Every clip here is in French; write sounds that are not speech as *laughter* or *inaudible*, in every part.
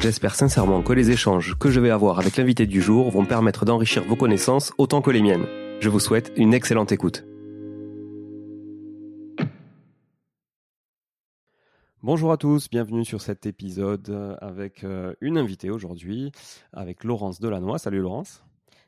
J'espère sincèrement que les échanges que je vais avoir avec l'invité du jour vont permettre d'enrichir vos connaissances autant que les miennes. Je vous souhaite une excellente écoute. Bonjour à tous, bienvenue sur cet épisode avec euh, une invitée aujourd'hui, avec Laurence Delannoy. Salut Laurence.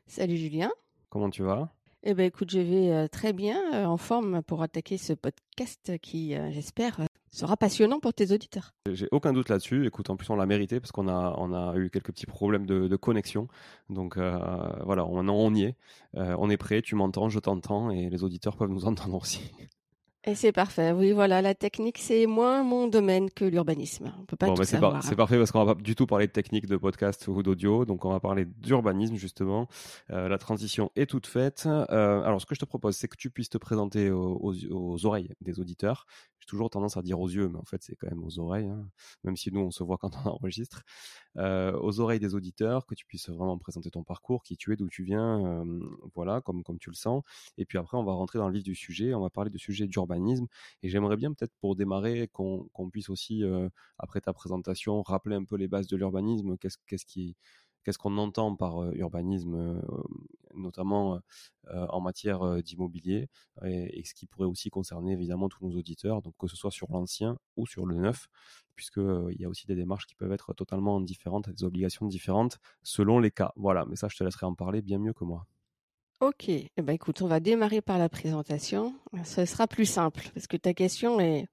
Salut Julien. Comment tu vas? Eh ben écoute, je vais euh, très bien, euh, en forme pour attaquer ce podcast qui, j'espère, sera passionnant pour tes auditeurs. J'ai aucun doute là-dessus. Écoute, en plus, on l'a mérité parce qu'on a, on a eu quelques petits problèmes de, connexion. Donc euh, voilà, on, on y est. Euh, on est prêt, tu m'entends, je t'entends et les auditeurs peuvent nous *laughs* entendre aussi. Et c'est parfait. Oui, voilà, la technique, c'est moins mon domaine que l'urbanisme. On peut pas tout bah, savoir. Hein. C'est parfait parce qu'on va pas du tout parler de technique de podcast ou d'audio. Donc, on va parler d'urbanisme, justement. Euh, la transition est toute faite. alors, ce que je te propose, c'est que tu puisses te présenter aux oreilles des auditeurs toujours tendance à dire aux yeux, mais en fait, c'est quand même aux oreilles, hein, même si nous, on se voit quand on *laughs* enregistre, euh, aux oreilles des auditeurs, que tu puisses vraiment présenter ton parcours, qui tu es, d'où tu viens, voilà, comme, comme tu le sens. Et puis après, on va rentrer dans le vif du sujet, on va parler de sujet d'urbanisme. Et j'aimerais bien, peut-être pour démarrer, qu'on puisse aussi, euh, après ta présentation, rappeler un peu les bases de l'urbanisme, qu'est-ce qu'est-ce qu'on entend par urbanisme, notamment en matière d'immobilier, et, ce qui pourrait aussi concerner évidemment tous nos auditeurs, donc que ce soit sur l'ancien ou sur le neuf, puisqu'il y a aussi des démarches qui peuvent être totalement différentes, des obligations différentes selon les cas. Voilà, mais ça, je te laisserai en parler bien mieux que moi. Ok, eh ben, écoute, on va démarrer par la présentation. Ce sera plus simple, parce que ta question est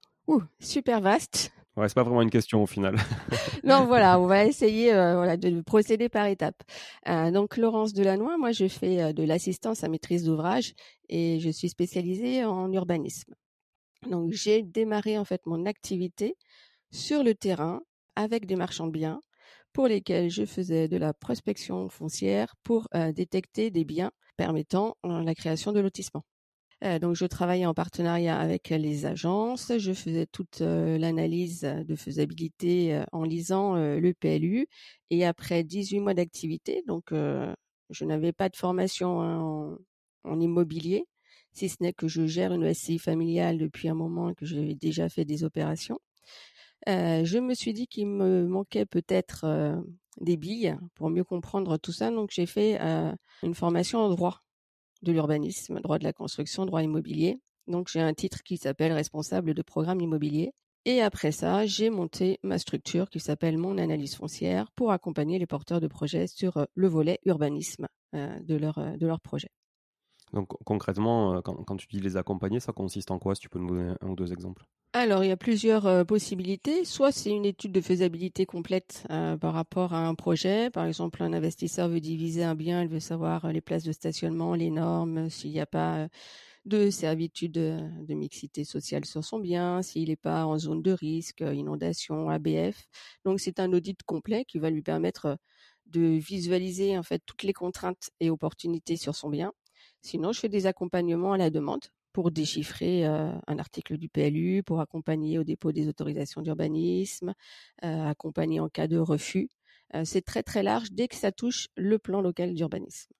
super vaste. C'est pas vraiment une question au final. *laughs* non, voilà, on va essayer euh, de procéder par étapes. Euh, donc, Laurence Delannoy, moi, je fais euh, de l'assistance à maîtrise d'ouvrage et je suis spécialisée en urbanisme. Donc, j'ai démarré en fait mon activité sur le terrain avec des marchands de biens pour lesquels je faisais de la prospection foncière pour détecter des biens permettant la création de lotissements. Donc je travaillais en partenariat avec les agences, je faisais toute l'analyse de faisabilité en lisant le PLU et après 18 mois d'activité, donc je n'avais pas de formation en, immobilier, si ce n'est que je gère une SCI familiale depuis un moment et que j'ai déjà fait des opérations. je me suis dit qu'il me manquait peut-être des billes pour mieux comprendre tout ça, donc j'ai fait une formation en droit de l'urbanisme, droit de la construction, droit immobilier. Donc j'ai un titre qui s'appelle responsable de programme immobilier. Et après ça, j'ai monté ma structure qui s'appelle Mon Analyse foncière pour accompagner les porteurs de projets sur le volet urbanisme de, leur, de leur projet. Donc concrètement, quand, tu dis les accompagner, ça consiste en quoi Si tu peux nous donner un ou deux exemples? Alors, il y a plusieurs possibilités. Soit c'est une étude de faisabilité complète par rapport à un projet. Par exemple, un investisseur veut diviser un bien, il veut savoir les places de stationnement, les normes, s'il n'y a pas de servitude de mixité sociale sur son bien, s'il n'est pas en zone de risque, inondation, ABF. Donc, c'est un audit complet qui va lui permettre de visualiser en fait toutes les contraintes et opportunités sur son bien. Sinon, je fais des accompagnements à la demande pour déchiffrer un article du PLU, pour accompagner au dépôt des autorisations d'urbanisme, accompagner en cas de refus. c'est très très large dès que ça touche le plan local d'urbanisme.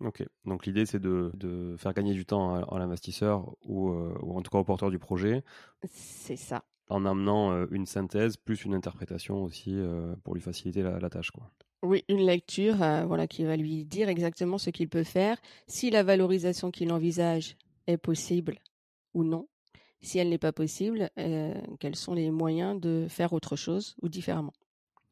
Ok, donc l'idée c'est de, faire gagner du temps à, l'investisseur ou, ou, en tout cas au porteur du projet. C'est ça. En amenant une synthèse plus une interprétation aussi pour lui faciliter la, la tâche. Quoi. Oui, une lecture voilà, qui va lui dire exactement ce qu'il peut faire. Si la valorisation qu'il envisage est possible ou non. Si elle n'est pas possible, euh, quels sont les moyens de faire autre chose ou différemment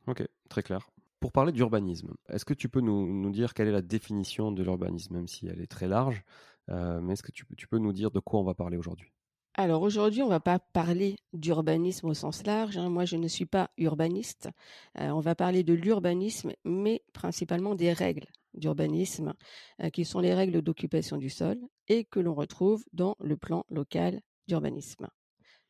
Ok, très clair. Pour parler d'urbanisme, est-ce que tu peux nous, dire quelle est la définition de l'urbanisme, même si elle est très large, euh, mais est-ce que tu, peux nous dire de quoi on va parler aujourd'hui? Alors aujourd'hui, on ne va pas parler d'urbanisme au sens large. Hein. Moi, je ne suis pas urbaniste. Euh, on va parler de l'urbanisme, mais principalement des règles d'urbanisme, euh, qui sont les règles d'occupation du sol et que l'on retrouve dans le plan local d'urbanisme.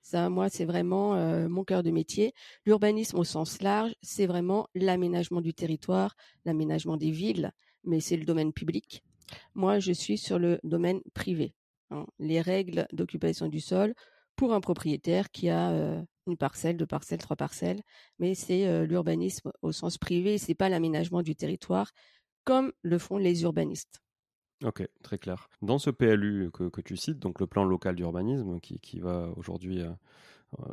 Ça, moi, c'est vraiment euh, mon cœur de métier. L'urbanisme au sens large, c'est vraiment l'aménagement du territoire, l'aménagement des villes, mais c'est le domaine public. Moi, je suis sur le domaine privé. Hein. Les règles d'occupation du sol pour un propriétaire qui a euh, une parcelle, deux parcelles, trois parcelles, mais c'est l'urbanisme au sens privé, c'est pas l'aménagement du territoire, comme le font les urbanistes. Ok, très clair. Dans ce PLU que, tu cites, donc le plan local d'urbanisme, qui, va aujourd'hui euh, euh,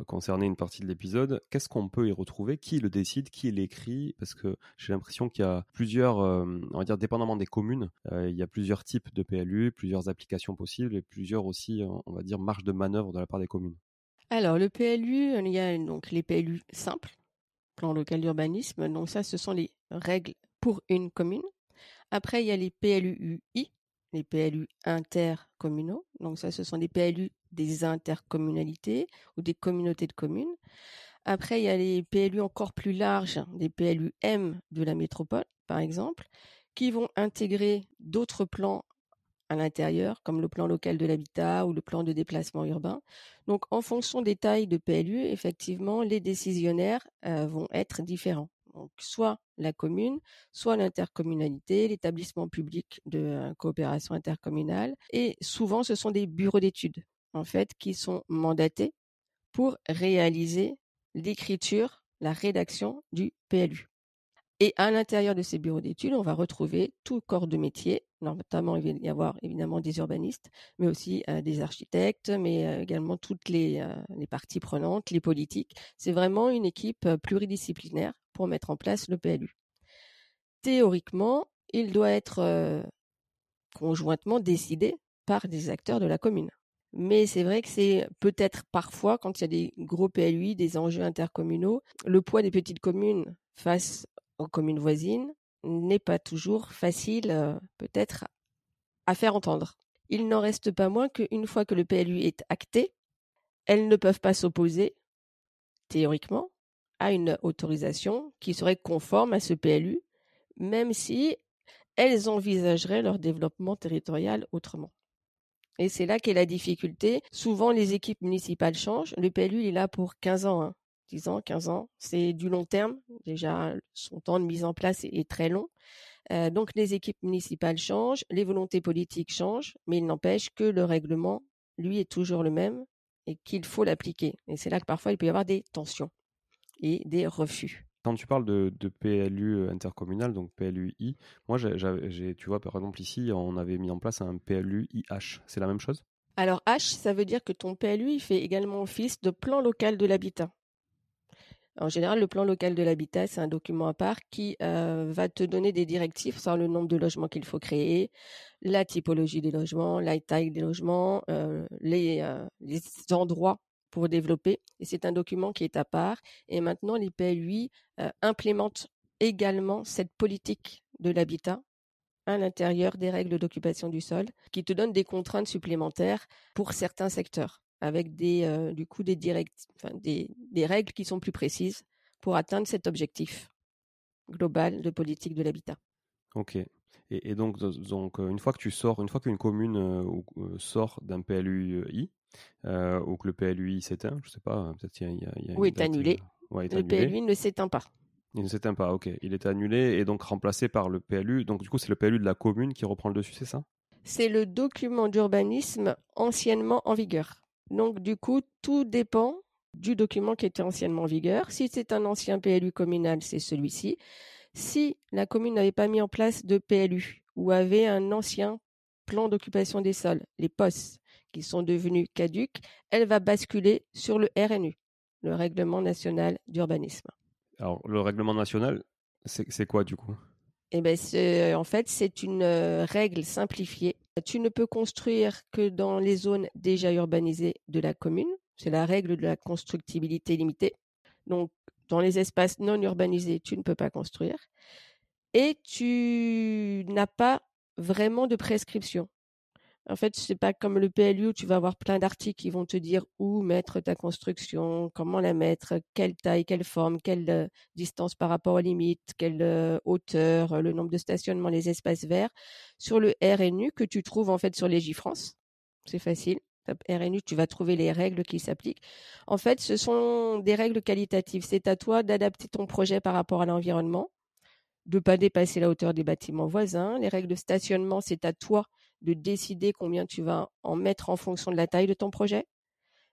concerner une partie de l'épisode, qu'est-ce qu'on peut y retrouver? Qui le décide? Qui l'écrit? Parce que j'ai l'impression qu'il y a plusieurs, euh, on va dire dépendamment des communes, il y a plusieurs types de PLU, plusieurs applications possibles et plusieurs aussi, on va dire, marges de manœuvre de la part des communes. Alors le PLU, il y a donc les PLU simples, plan local d'urbanisme. Donc ça, ce sont les règles pour une commune. Après, il y a les PLUI, les PLU intercommunaux. Donc ça, ce sont des PLU des intercommunalités ou des communautés de communes. Après, il y a les PLU encore plus larges, des PLUM de la métropole, par exemple, qui vont intégrer d'autres plans à l'intérieur, comme le plan local de l'habitat ou le plan de déplacement urbain. Donc, en fonction des tailles de PLU, effectivement, les décisionnaires euh, vont être différents donc soit la commune, soit l'intercommunalité, l'établissement public de euh, coopération intercommunale. Et souvent, ce sont des bureaux d'études, en fait, qui sont mandatés pour réaliser l'écriture, la rédaction du PLU. Et à l'intérieur de ces bureaux d'études, on va retrouver tout corps de métier. Notamment, il va y avoir évidemment des urbanistes, mais aussi euh, des architectes, mais euh, également toutes les, les, parties prenantes, les politiques. C'est vraiment une équipe pluridisciplinaire pour mettre en place le PLU. Théoriquement, il doit être euh, conjointement décidé par des acteurs de la commune. Mais c'est vrai que c'est peut-être parfois, quand il y a des gros PLUI, des enjeux intercommunaux, le poids des petites communes face aux communes voisines n'est pas toujours facile, euh, peut-être, à faire entendre. Il n'en reste pas moins qu'une fois que le PLU est acté, elles ne peuvent pas s'opposer, théoriquement, à une autorisation qui serait conforme à ce PLU, même si elles envisageraient leur développement territorial autrement. Et c'est là qu'est la difficulté. Souvent, les équipes municipales changent. Le PLU est là pour 15 ans. Hein. 10 ans, 15 ans, c'est du long terme. Déjà, son temps de mise en place est, très long. Euh, donc les équipes municipales changent, les volontés politiques changent, mais il n'empêche que le règlement, lui, est toujours le même et qu'il faut l'appliquer. Et c'est là que parfois il peut y avoir des tensions et des refus. Quand tu parles de, PLU euh, intercommunal, donc PLUI, moi, tu vois, par exemple, ici, on avait mis en place un PLU IH. C'est la même chose? Alors, H, ça veut dire que ton PLU, il fait également office de plan local de l'habitat. En général, le plan local de l'habitat, c'est un document à part qui euh, va te donner des directives sur le nombre de logements qu'il faut créer, la typologie des logements, la taille des logements, euh, les endroits pour développer. Et c'est un document qui est à part. Et maintenant, l'IPLUI euh, implémente également cette politique de l'habitat à l'intérieur des règles d'occupation du sol, qui te donne des contraintes supplémentaires pour certains secteurs, avec des, euh, du coup des, des, des règles qui sont plus précises pour atteindre cet objectif global de politique de l'habitat. Ok. Et, donc, donc, euh, une fois que tu sors, une fois qu'une commune sort d'un PLUI, euh, ou que le PLUI s'éteint, je sais pas, peut-être il y a, y a Oui, est annulé. le PLUI ne s'éteint pas. Il ne s'éteint pas, ok. Il est annulé et donc remplacé par le PLU. Donc du coup, c'est le PLU de la commune qui reprend le dessus, c'est ça? C'est le document d'urbanisme anciennement en vigueur. Donc du coup, tout dépend du document qui était anciennement en vigueur. Si c'est un ancien PLU communal, c'est celui-ci. Si la commune n'avait pas mis en place de PLU ou avait un ancien plan d'occupation des sols, les POS, qui sont devenus caduques, elle va basculer sur le RNU, le Règlement national d'urbanisme. Alors, le règlement national, c'est quoi du coup? Eh ben, en fait, c'est une euh, règle simplifiée. Tu ne peux construire que dans les zones déjà urbanisées de la commune. C'est la règle de la constructibilité limitée. Donc, dans les espaces non urbanisés, tu ne peux pas construire. Et tu n'as pas vraiment de prescription. En fait, c'est pas comme le PLU où tu vas avoir plein d'articles qui vont te dire où mettre ta construction, comment la mettre, quelle taille, quelle forme, quelle euh, distance par rapport aux limites, quelle euh, hauteur, le nombre de stationnements, les espaces verts. Sur le RNU que tu trouves en fait sur les France, c'est facile. RNU, tu vas trouver les règles qui s'appliquent. En fait, ce sont des règles qualitatives. C'est à toi d'adapter ton projet par rapport à l'environnement, de pas dépasser la hauteur des bâtiments voisins. Les règles de stationnement, c'est à toi de décider combien tu vas en mettre en fonction de la taille de ton projet.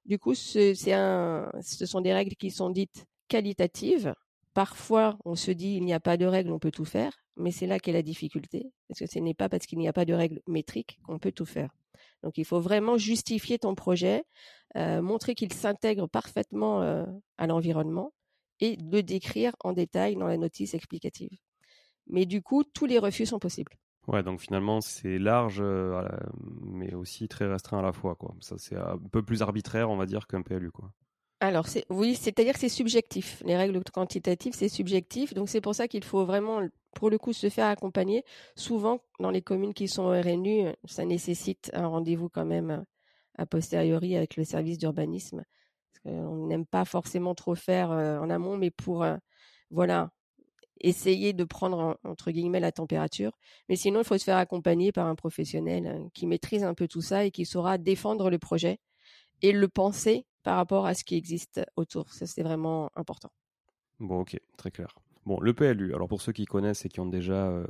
Du coup, ce sont des règles qui sont dites qualitatives. Parfois, on se dit il n'y a pas de règles, on peut tout faire, mais c'est là qu'est la difficulté, parce que ce n'est pas parce qu'il n'y a pas de règles métriques qu'on peut tout faire. Donc, il faut vraiment justifier ton projet, euh, montrer qu'il s'intègre parfaitement euh, à l'environnement et le décrire en détail dans la notice explicative. Mais du coup, tous les refus sont possibles. Ouais, donc finalement c'est large, euh, mais aussi très restreint à la fois, quoi. Ça c'est un peu plus arbitraire, on va dire, qu'un PLU, quoi. Alors oui, c'est-à-dire que c'est subjectif. Les règles quantitatives, c'est subjectif, donc c'est pour ça qu'il faut vraiment, pour le coup, se faire accompagner. Souvent, dans les communes qui sont au RNU, ça nécessite un rendez-vous quand même a posteriori avec le service d'urbanisme, parce qu'on n'aime pas forcément trop faire euh, en amont, mais pour euh, voilà essayer de prendre entre guillemets la température. Mais sinon, il faut se faire accompagner par un professionnel hein, qui maîtrise un peu tout ça et qui saura défendre le projet et le penser par rapport à ce qui existe autour. Ça, c'est vraiment important. Bon, ok, très clair. Bon, le PLU, alors pour ceux qui connaissent et qui ont déjà euh,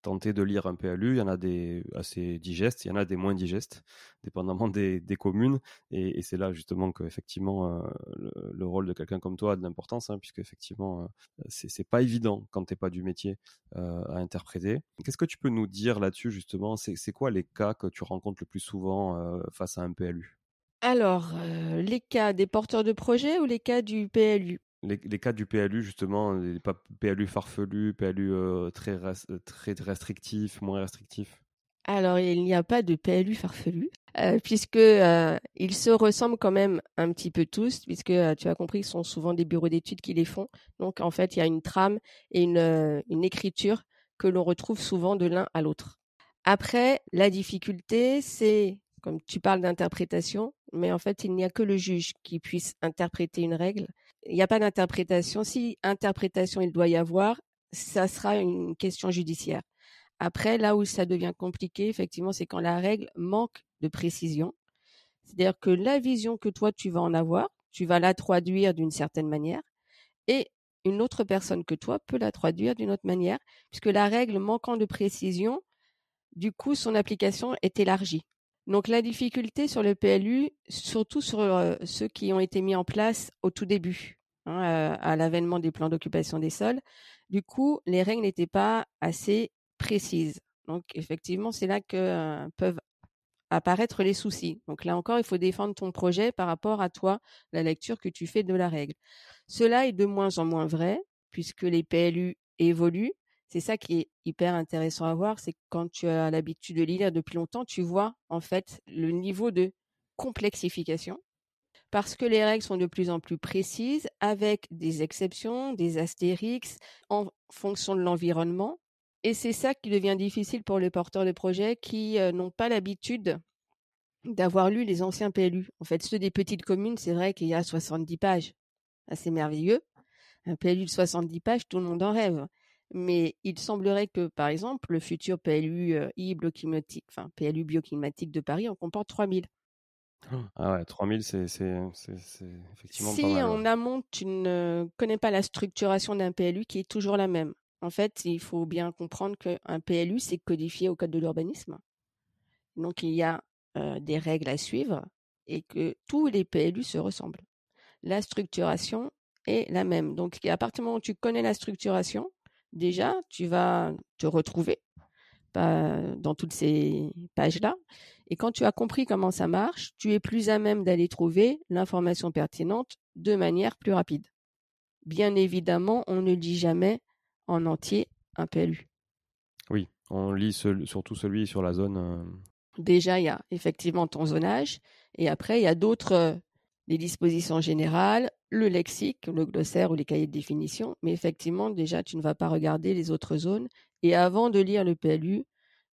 tenté de lire un PLU, il y en a des assez digestes, il y en a des moins digestes, dépendamment des, communes. Et, c'est là justement qu'effectivement, euh, le, rôle de quelqu'un comme toi a de l'importance, hein, puisque effectivement, euh, c'est pas évident quand tu n'es pas du métier à interpréter. Qu'est-ce que tu peux nous dire là-dessus justement? C'est quoi les cas que tu rencontres le plus souvent face à un PLU alors, les cas des porteurs de projets ou les cas du PLU les, cas du PLU, justement, les PLU farfelu, PLU euh, très, très restrictif, moins restrictif? Alors, il n'y a pas de PLU farfelu, euh, puisque euh, ils se ressemblent quand même un petit peu tous, puisque tu as compris, ce sont souvent des bureaux d'études qui les font. Donc, en fait, il y a une trame et une, une écriture que l'on retrouve souvent de l'un à l'autre. Après, la difficulté, c'est, comme tu parles d'interprétation, mais en fait, il n'y a que le juge qui puisse interpréter une règle il n'y a pas d'interprétation. Si interprétation il doit y avoir, ça sera une question judiciaire. Après, là où ça devient compliqué, effectivement, c'est quand la règle manque de précision. C'est-à-dire que la vision que toi, tu vas en avoir, tu vas la traduire d'une certaine manière, et une autre personne que toi peut la traduire d'une autre manière, puisque la règle manquant de précision, du coup, son application est élargie. Donc la difficulté sur le PLU, surtout sur euh, ceux qui ont été mis en place au tout début, hein, euh, à l'avènement des plans d'occupation des sols, du coup, les règles n'étaient pas assez précises. Donc effectivement, c'est là que euh, peuvent apparaître les soucis. Donc là encore, il faut défendre ton projet par rapport à toi, la lecture que tu fais de la règle. Cela est de moins en moins vrai puisque les PLU évoluent. C'est ça qui est hyper intéressant à voir, c'est quand tu as l'habitude de lire depuis longtemps, tu vois en fait le niveau de complexification parce que les règles sont de plus en plus précises avec des exceptions, des astérix en fonction de l'environnement et c'est ça qui devient difficile pour les porteurs de projets qui euh, n'ont pas l'habitude d'avoir lu les anciens PLU. En fait, ceux des petites communes, c'est vrai qu'il y a 70 pages. Assez merveilleux. Un PLU de 70 pages, tout le monde en rêve. Mais il semblerait que, par exemple, le futur PLU euh, e-bioclimatique, enfin PLU bioclimatique de Paris en comporte 3000. Ah ouais, 3000, c'est effectivement si pas mal. en amont, tu ne connais pas la structuration d'un PLU qui est toujours la même. En fait, il faut bien comprendre qu'un PLU, c'est codifié au code de l'urbanisme. Donc, il y a des règles à suivre et que tous les PLU se ressemblent. La structuration est la même. Donc, à partir du moment où tu connais la structuration, déjà, tu vas te retrouver dans toutes ces pages-là. Et quand tu as compris comment ça marche, tu es plus à même d'aller trouver l'information pertinente de manière plus rapide. Bien évidemment, on ne dit jamais en entier un PLU. Oui, on lit surtout celui sur la zone. Euh, Déjà, il y a effectivement ton zonage, et après, il y a d'autres, euh, les dispositions générales, le lexique, le glossaire ou les cahiers de définition, mais effectivement, déjà, tu ne vas pas regarder les autres zones. Et avant de lire le PLU,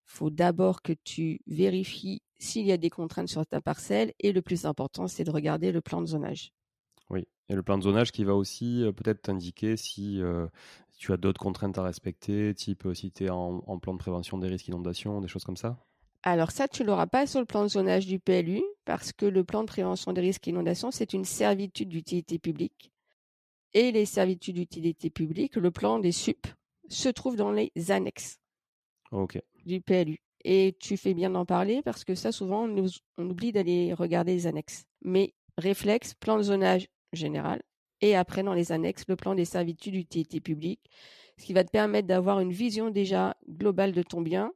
faut d'abord que tu vérifies s'il y a des contraintes sur ta parcelle, et le plus important, c'est de regarder le plan de zonage. Oui, et le plan de zonage qui va aussi euh, peut-être t'indiquer si tu as d'autres contraintes à respecter, type euh, si tu es en, plan de prévention des risques d'inondation, des choses comme ça? Alors ça, tu l'auras pas sur le plan de zonage du PLU, parce que le plan de prévention des risques d'inondation, c'est une servitude d'utilité publique. Et les servitudes d'utilité publique, le plan des SUP, se trouve dans les annexes du PLU. Et tu fais bien d'en parler parce que ça, souvent, on, on oublie d'aller regarder les annexes. Mais réflexe, plan de zonage général, et après dans les annexes le plan des servitudes d'utilité publique, ce qui va te permettre d'avoir une vision déjà globale de ton bien,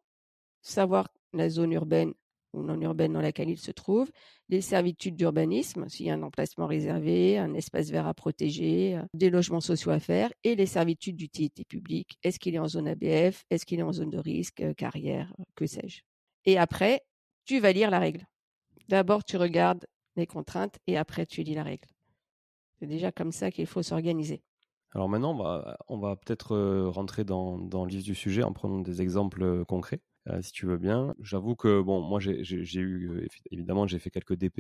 savoir la zone urbaine ou non urbaine dans laquelle il se trouve, les servitudes d'urbanisme, s'il y a un emplacement réservé, un espace vert à protéger, euh, des logements sociaux à faire, et les servitudes d'utilité publique. Est-ce qu'il est en zone ABF Est-ce qu'il est en zone de risque, euh, carrière, euh, que sais-je? Et après, tu vas lire la règle. D'abord, tu regardes les contraintes et après, tu lis la règle. C'est déjà comme ça qu'il faut s'organiser. Alors maintenant, on va, va peut-être rentrer dans, dans le vif du sujet en prenant des exemples concrets, euh, si tu veux bien. J'avoue que, bon, moi, j'ai eu, évidemment, j'ai fait quelques DP,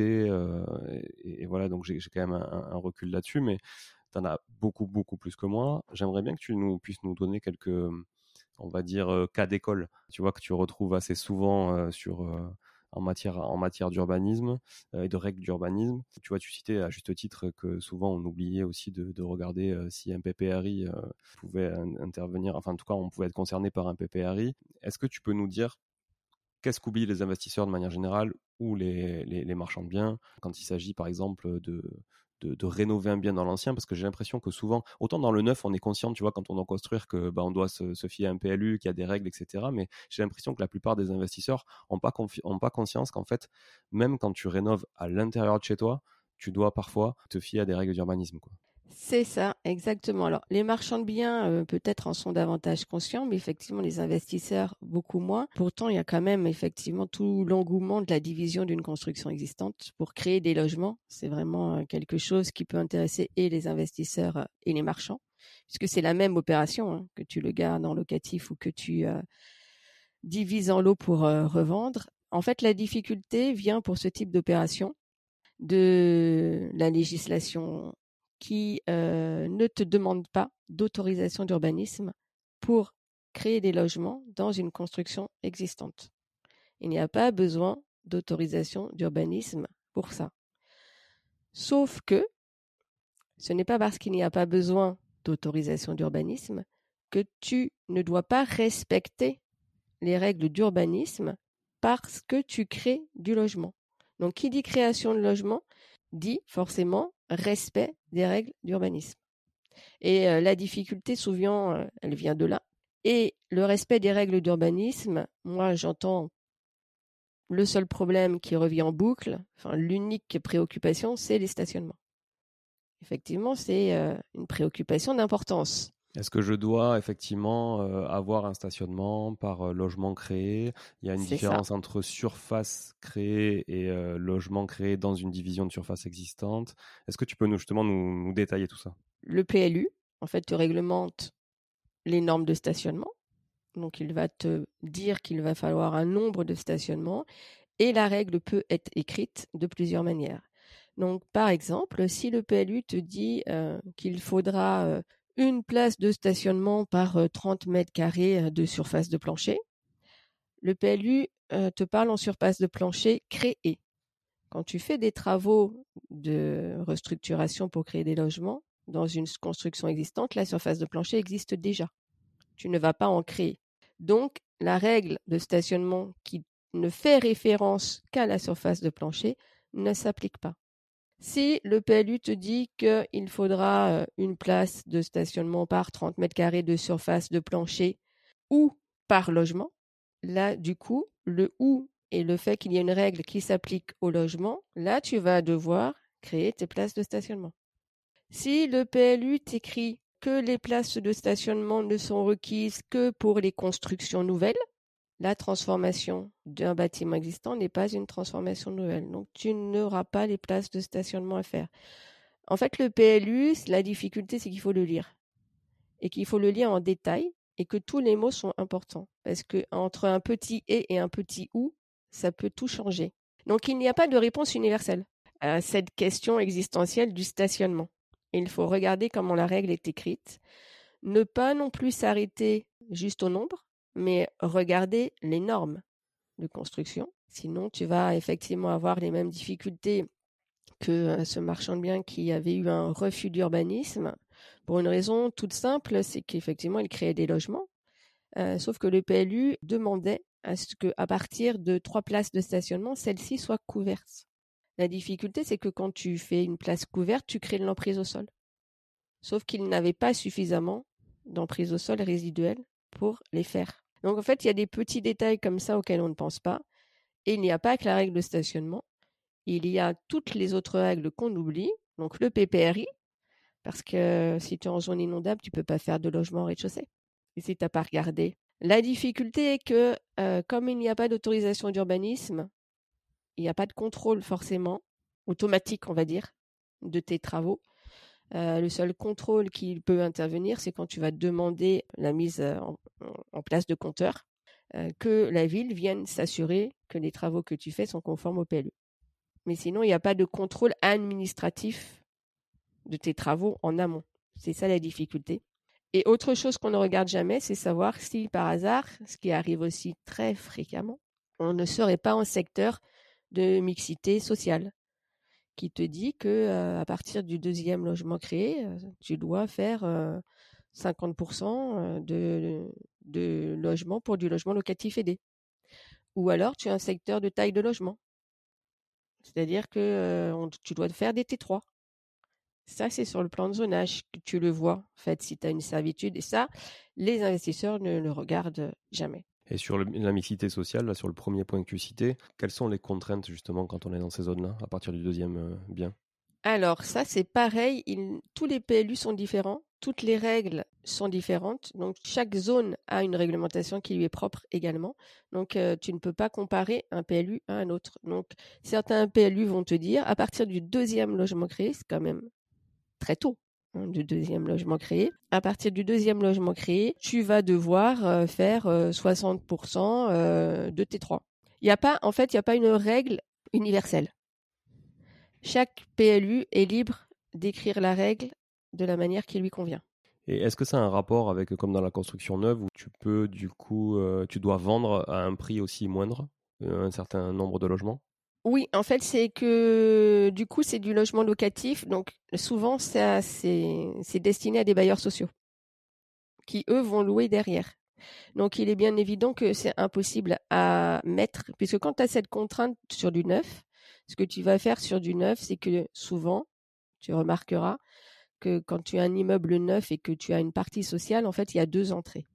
et, voilà, donc j'ai quand même un, recul là-dessus, mais tu en as beaucoup, beaucoup plus que moi. J'aimerais bien que tu nous, puisses nous donner quelques, on va dire, cas d'école, tu vois, que tu retrouves assez souvent sur en matière, en matière d'urbanisme euh, et de règles d'urbanisme. Tu vois, tu citais à juste titre que souvent on oubliait aussi de, regarder euh, si un PPRI euh, pouvait intervenir, enfin en tout cas on pouvait être concerné par un PPRI. Est-ce que tu peux nous dire qu'est-ce qu'oublient les investisseurs de manière générale ou les, les marchands de biens quand il s'agit par exemple de, de, rénover un bien dans l'ancien parce que j'ai l'impression que souvent, autant dans le neuf, on est conscient, tu vois, quand on doit construire que bah, on doit se, fier à un PLU, qu'il y a des règles, etc. Mais j'ai l'impression que la plupart des investisseurs n'ont pas, conscience qu'en fait, même quand tu rénoves à l'intérieur de chez toi, tu dois parfois te fier à des règles d'urbanisme. Quoi. C'est ça, exactement. Alors, les marchands de biens, euh, peut-être en sont davantage conscients, mais effectivement, les investisseurs, beaucoup moins. Pourtant, il y a quand même effectivement tout l'engouement de la division d'une construction existante pour créer des logements. C'est vraiment euh, quelque chose qui peut intéresser et les investisseurs euh, et les marchands, puisque c'est la même opération, hein, que tu le gardes en locatif ou que tu divises en lots pour revendre. En fait, la difficulté vient pour ce type d'opération de la législation qui euh, ne te demande pas d'autorisation d'urbanisme pour créer des logements dans une construction existante. Il n'y a pas besoin d'autorisation d'urbanisme pour ça. Sauf que ce n'est pas parce qu'il n'y a pas besoin d'autorisation d'urbanisme que tu ne dois pas respecter les règles d'urbanisme parce que tu crées du logement. Donc, qui dit création de logement dit forcément respect des règles d'urbanisme. Et euh, la difficulté, souvent, euh, elle vient de là. Et le respect des règles d'urbanisme, moi, j'entends le seul problème qui revient en boucle, enfin, l'unique préoccupation, c'est les stationnements. Effectivement, c'est euh, une préoccupation d'importance. Est-ce que je dois effectivement euh, avoir un stationnement par euh, logement créé? Il y a une différence entre surface créée et euh, logement créé dans une division de surface existante. Est-ce que tu peux nous, justement nous, détailler tout ça? Le PLU, en fait, te réglemente les normes de stationnement. Donc, il va te dire qu'il va falloir un nombre de stationnements et la règle peut être écrite de plusieurs manières. Donc, par exemple, si le PLU te dit qu'il faudra une place de stationnement par 30 mètres carrés de surface de plancher. Le PLU te parle en surface de plancher créée. Quand tu fais des travaux de restructuration pour créer des logements dans une construction existante, la surface de plancher existe déjà. Tu ne vas pas en créer. Donc, la règle de stationnement qui ne fait référence qu'à la surface de plancher ne s'applique pas. Si le PLU te dit qu'il faudra une place de stationnement par 30 mètres carrés de surface de plancher ou par logement, là, du coup, le ou et le fait qu'il y ait une règle qui s'applique au logement, là, tu vas devoir créer tes places de stationnement. Si le PLU t'écrit que les places de stationnement ne sont requises que pour les constructions nouvelles, la transformation d'un bâtiment existant n'est pas une transformation nouvelle. Donc, tu n'auras pas les places de stationnement à faire. En fait, le PLU, la difficulté, c'est qu'il faut le lire. Et qu'il faut le lire en détail et que tous les mots sont importants. Parce que entre un petit et et un petit ou, ça peut tout changer. Donc, il n'y a pas de réponse universelle à cette question existentielle du stationnement. Il faut regarder comment la règle est écrite. Ne pas non plus s'arrêter juste au nombre, mais regardez les normes de construction. Sinon, tu vas effectivement avoir les mêmes difficultés que ce marchand de biens qui avait eu un refus d'urbanisme pour une raison toute simple, c'est qu'effectivement, il créait des logements, sauf que le PLU demandait à ce qu'à partir de trois places de stationnement, celles-ci soient couvertes. La difficulté, c'est que quand tu fais une place couverte, tu crées de l'emprise au sol. Sauf qu'il n'avait pas suffisamment d'emprise au sol résiduelle pour les faire. Donc en fait, il y a des petits détails comme ça auxquels on ne pense pas. Et il n'y a pas que la règle de stationnement. Il y a toutes les autres règles qu'on oublie. Donc le PPRI, parce que si tu es en zone inondable, tu ne peux pas faire de logement au rez-de-chaussée. Et si tu n'as pas regardé. La difficulté est que euh, comme il n'y a pas d'autorisation d'urbanisme, il n'y a pas de contrôle forcément, automatique on va dire, de tes travaux. Euh, le seul contrôle qui peut intervenir, c'est quand tu vas demander la mise euh, en, place de compteurs, euh, que la ville vienne s'assurer que les travaux que tu fais sont conformes au PLU. Mais sinon, il n'y a pas de contrôle administratif de tes travaux en amont. C'est ça la difficulté. Et autre chose qu'on ne regarde jamais, c'est savoir si par hasard, ce qui arrive aussi très fréquemment, on ne serait pas en secteur de mixité sociale qui te dit que à partir du deuxième logement créé, tu dois faire 50% de, de logement pour du logement locatif aidé. Ou alors tu as un secteur de taille de logement. C'est-à-dire que tu dois faire des T3. Ça, c'est sur le plan de zonage que tu le vois, en fait, si tu as une servitude. Et ça, les investisseurs ne le regardent jamais. Et sur la mixité sociale, là, sur le premier point que tu citais, quelles sont les contraintes justement quand on est dans ces zones-là, à partir du deuxième euh, bien? Alors ça, c'est pareil. tous les PLU sont différents, toutes les règles sont différentes. Donc chaque zone a une réglementation qui lui est propre également. Donc euh, tu ne peux pas comparer un PLU à un autre. Donc certains PLU vont te dire, à partir du deuxième logement créé, c'est quand même très tôt. Hein, du deuxième logement créé. À partir du deuxième logement créé, tu vas devoir euh, faire 60% euh, euh, de T3. Il n'y a pas, en fait, il n'y a pas une règle universelle. Chaque PLU est libre d'écrire la règle de la manière qui lui convient. Et est-ce que ça a un rapport avec, comme dans la construction neuve, où tu peux, du coup, tu dois vendre à un prix aussi moindre un certain nombre de logements? Oui, en fait, c'est que du coup, c'est du logement locatif. Donc, souvent, ça, c'est, c'est destiné à des bailleurs sociaux qui, eux, vont louer derrière. Donc, il est bien évident que c'est impossible à mettre, puisque quand tu as cette contrainte sur du neuf, ce que tu vas faire sur du neuf, c'est que souvent, tu remarqueras que quand tu as un immeuble neuf et que tu as une partie sociale, en fait, il y a deux entrées.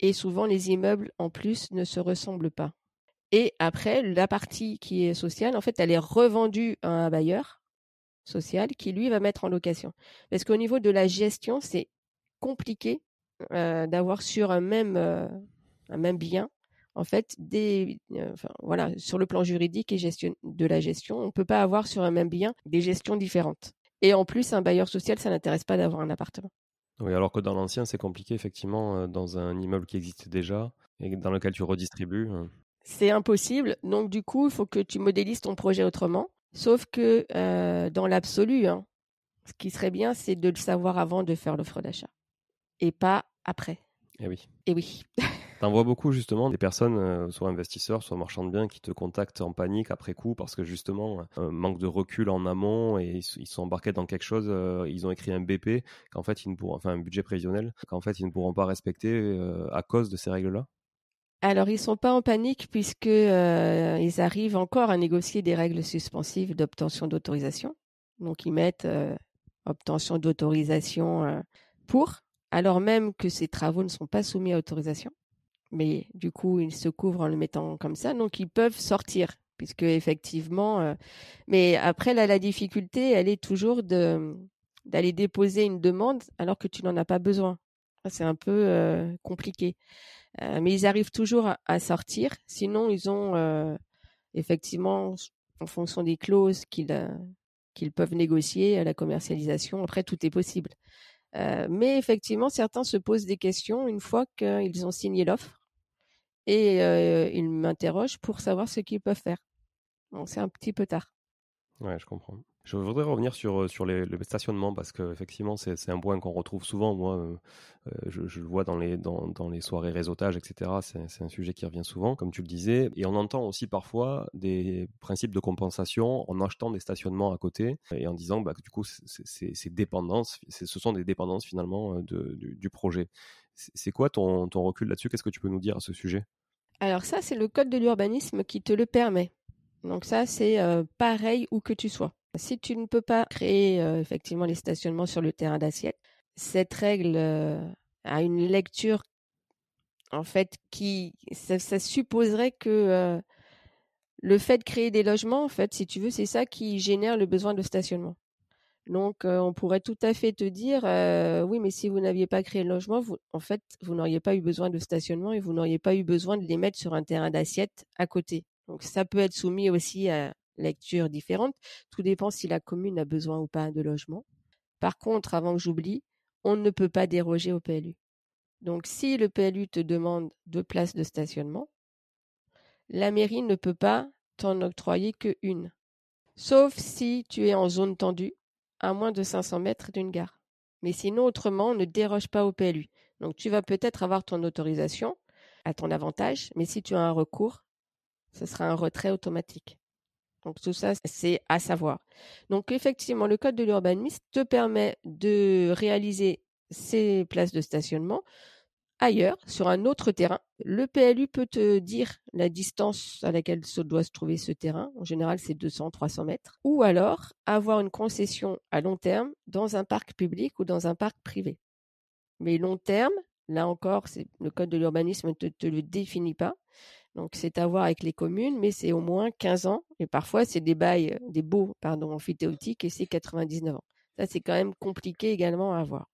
Et souvent, les immeubles, en plus, ne se ressemblent pas. Et après, la partie qui est sociale, en fait, elle est revendue à un bailleur social qui, lui, va mettre en location. Parce qu'au niveau de la gestion, c'est compliqué euh, d'avoir sur un même, euh, un même bien, en fait, des, euh, voilà, sur le plan juridique et gestion, de la gestion, on ne peut pas avoir sur un même bien des gestions différentes. Et en plus, un bailleur social, ça n'intéresse pas d'avoir un appartement. Oui, alors que dans l'ancien, c'est compliqué, effectivement, dans un immeuble qui existe déjà et dans lequel tu redistribues. C'est impossible. Donc, du coup, il faut que tu modélises ton projet autrement. Sauf que dans l'absolu, hein, ce qui serait bien, c'est de le savoir avant de faire l'offre d'achat et pas après. Eh oui. Et oui. *laughs* T'en vois beaucoup justement des personnes, euh, soit investisseurs, soit marchands de biens, qui te contactent en panique après coup parce que justement, un manque de recul en amont et ils sont embarqués dans quelque chose, euh, ils ont écrit un BP qu'en fait ils ne pourront, enfin un budget prévisionnel qu'en fait ils ne pourront pas respecter euh, à cause de ces règles-là. Alors ils sont pas en panique puisque ils arrivent encore à négocier des règles suspensives d'obtention d'autorisation. Donc ils mettent obtention d'autorisation pour alors même que ces travaux ne sont pas soumis à autorisation. Mais du coup, ils se couvrent en le mettant comme ça, donc ils peuvent sortir, puisque effectivement. Euh, mais après, la difficulté, elle est toujours d'aller déposer une demande alors que tu n'en as pas besoin. C'est un peu euh, compliqué. Euh, mais ils arrivent toujours à, sortir. Sinon, ils ont effectivement, en fonction des clauses qu'ils qu'ils peuvent négocier à la commercialisation, après, tout est possible. Euh, mais effectivement, certains se posent des questions une fois qu'ils ont signé l'offre et euh, ils m'interrogent pour savoir ce qu'ils peuvent faire. Donc c'est un petit peu tard. Ouais, je comprends. Je voudrais revenir sur, euh, sur les, le stationnement parce qu'effectivement, c'est un point qu'on retrouve souvent. Moi, euh, euh, je, le vois dans les, dans, dans les soirées réseautage, etc. C'est un sujet qui revient souvent, comme tu le disais. Et on entend aussi parfois des principes de compensation en achetant des stationnements à côté et en disant bah, que du coup, ce sont des dépendances finalement de, du, du projet. C'est quoi ton, ton recul là-dessus? Qu'est-ce que tu peux nous dire à ce sujet? Alors ça, c'est le code de l'urbanisme qui te le permet. Donc ça, c'est pareil où que tu sois. Si tu ne peux pas créer effectivement les stationnements sur le terrain d'assiette, cette règle a une lecture en fait qui ça, supposerait que le fait de créer des logements, en fait, si tu veux, c'est ça qui génère le besoin de stationnement. Donc, on pourrait tout à fait te dire, oui, mais si vous n'aviez pas créé le logement, vous, en fait, vous n'auriez pas eu besoin de stationnement et vous n'auriez pas eu besoin de les mettre sur un terrain d'assiette à côté. Donc, ça peut être soumis aussi à, lectures différentes. Tout dépend si la commune a besoin ou pas de logement. Par contre, avant que j'oublie, on ne peut pas déroger au PLU. Donc, si le PLU te demande deux places de stationnement, la mairie ne peut pas t'en octroyer qu'une. Sauf si tu es en zone tendue, à moins de 500 mètres d'une gare. Mais sinon, autrement, on ne déroge pas au PLU. Donc, tu vas peut-être avoir ton autorisation à ton avantage, mais si tu as un recours, ce sera un retrait automatique. Donc tout ça, c'est à savoir. Donc effectivement, le code de l'urbanisme te permet de réaliser ces places de stationnement ailleurs, sur un autre terrain. Le PLU peut te dire la distance à laquelle doit se trouver ce terrain. En général, c'est 200-300 mètres. Ou alors avoir une concession à long terme dans un parc public ou dans un parc privé. Mais long terme, là encore, le code de l'urbanisme ne te, te, le définit pas. Donc c'est à voir avec les communes, mais c'est au moins 15 ans. Et parfois, c'est des bails, euh, des baux, pardon, amphithéotiques et c'est 99 ans. Ça, c'est quand même compliqué également à avoir.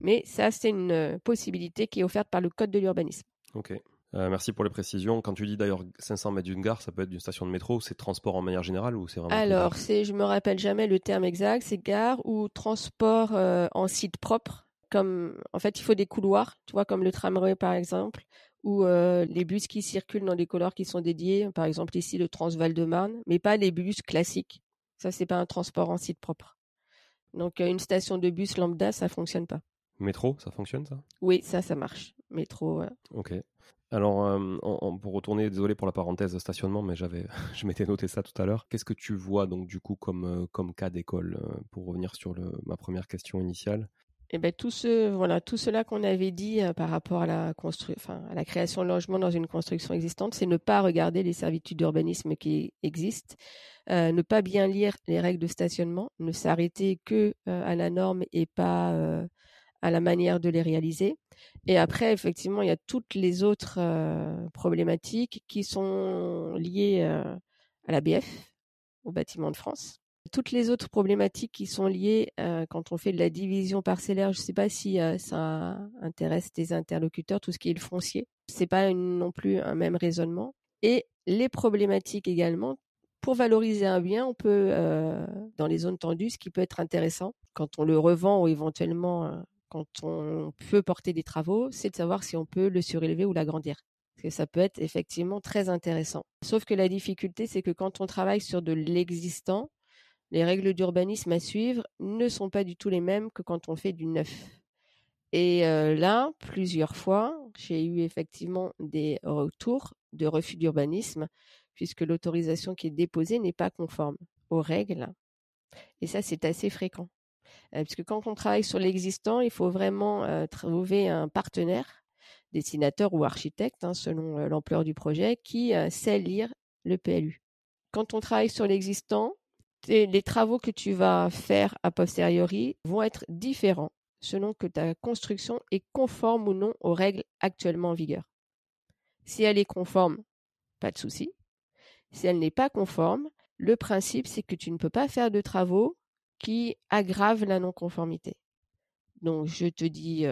Mais ça, c'est une euh, possibilité qui est offerte par le Code de l'urbanisme. Ok. Euh, merci pour les précisions. Quand tu dis d'ailleurs 500 mètres d'une gare, ça peut être d'une station de métro, c'est transport en manière générale ou c'est vraiment Alors, c'est, je me rappelle jamais le terme exact, c'est gare ou transport en site propre. Comme, en fait, il faut des couloirs, tu vois, comme le tramway par exemple, ou les bus qui circulent dans des couloirs qui sont dédiés, par exemple ici le Transval de Marne, mais pas les bus classiques. Ça, c'est pas un transport en site propre. Donc une station de bus lambda, ça fonctionne pas. Métro, ça fonctionne ça? Oui, ça, ça marche. Métro. Ok. Alors, euh, pour retourner, désolé pour la parenthèse stationnement, mais j'avais, *laughs* je m'étais noté ça tout à l'heure. Qu'est-ce que tu vois donc du coup comme, euh, comme cas d'école pour revenir sur le, ma première question initiale? Eh ben, tout ce voilà tout cela qu'on avait dit par rapport à la enfin, à la création de logements dans une construction existante, c'est ne pas regarder les servitudes d'urbanisme qui existent, ne pas bien lire les règles de stationnement, ne s'arrêter que à la norme et pas à la manière de les réaliser. Et après, effectivement, il y a toutes les autres problématiques qui sont liées à l'ABF, au bâtiment de France. Toutes les autres problématiques qui sont liées quand on fait de la division parcellaire, je ne sais pas si ça intéresse tes interlocuteurs, tout ce qui est le foncier. C'est pas non plus un même raisonnement. Et les problématiques également, pour valoriser un bien, on peut, dans les zones tendues, ce qui peut être intéressant quand on le revend ou éventuellement quand on peut porter des travaux, c'est de savoir si on peut le surélever ou l'agrandir. Parce que ça peut être effectivement très intéressant. Sauf que la difficulté, c'est que quand on travaille sur de l'existant, les règles d'urbanisme à suivre ne sont pas du tout les mêmes que quand on fait du neuf. Et là, plusieurs fois, j'ai eu effectivement des retours de refus d'urbanisme, puisque l'autorisation qui est déposée n'est pas conforme aux règles. Et ça, c'est assez fréquent. Euh, puisque quand on travaille sur l'existant, il faut vraiment trouver un partenaire, dessinateur ou architecte, hein, selon l'ampleur du projet, qui sait lire le PLU. Quand on travaille sur l'existant, les travaux que tu vas faire a posteriori vont être différents selon que ta construction est conforme ou non aux règles actuellement en vigueur. Si elle est conforme, pas de souci. Si elle n'est pas conforme, le principe c'est que tu ne peux pas faire de travaux qui aggrave la non-conformité. Donc, je te dis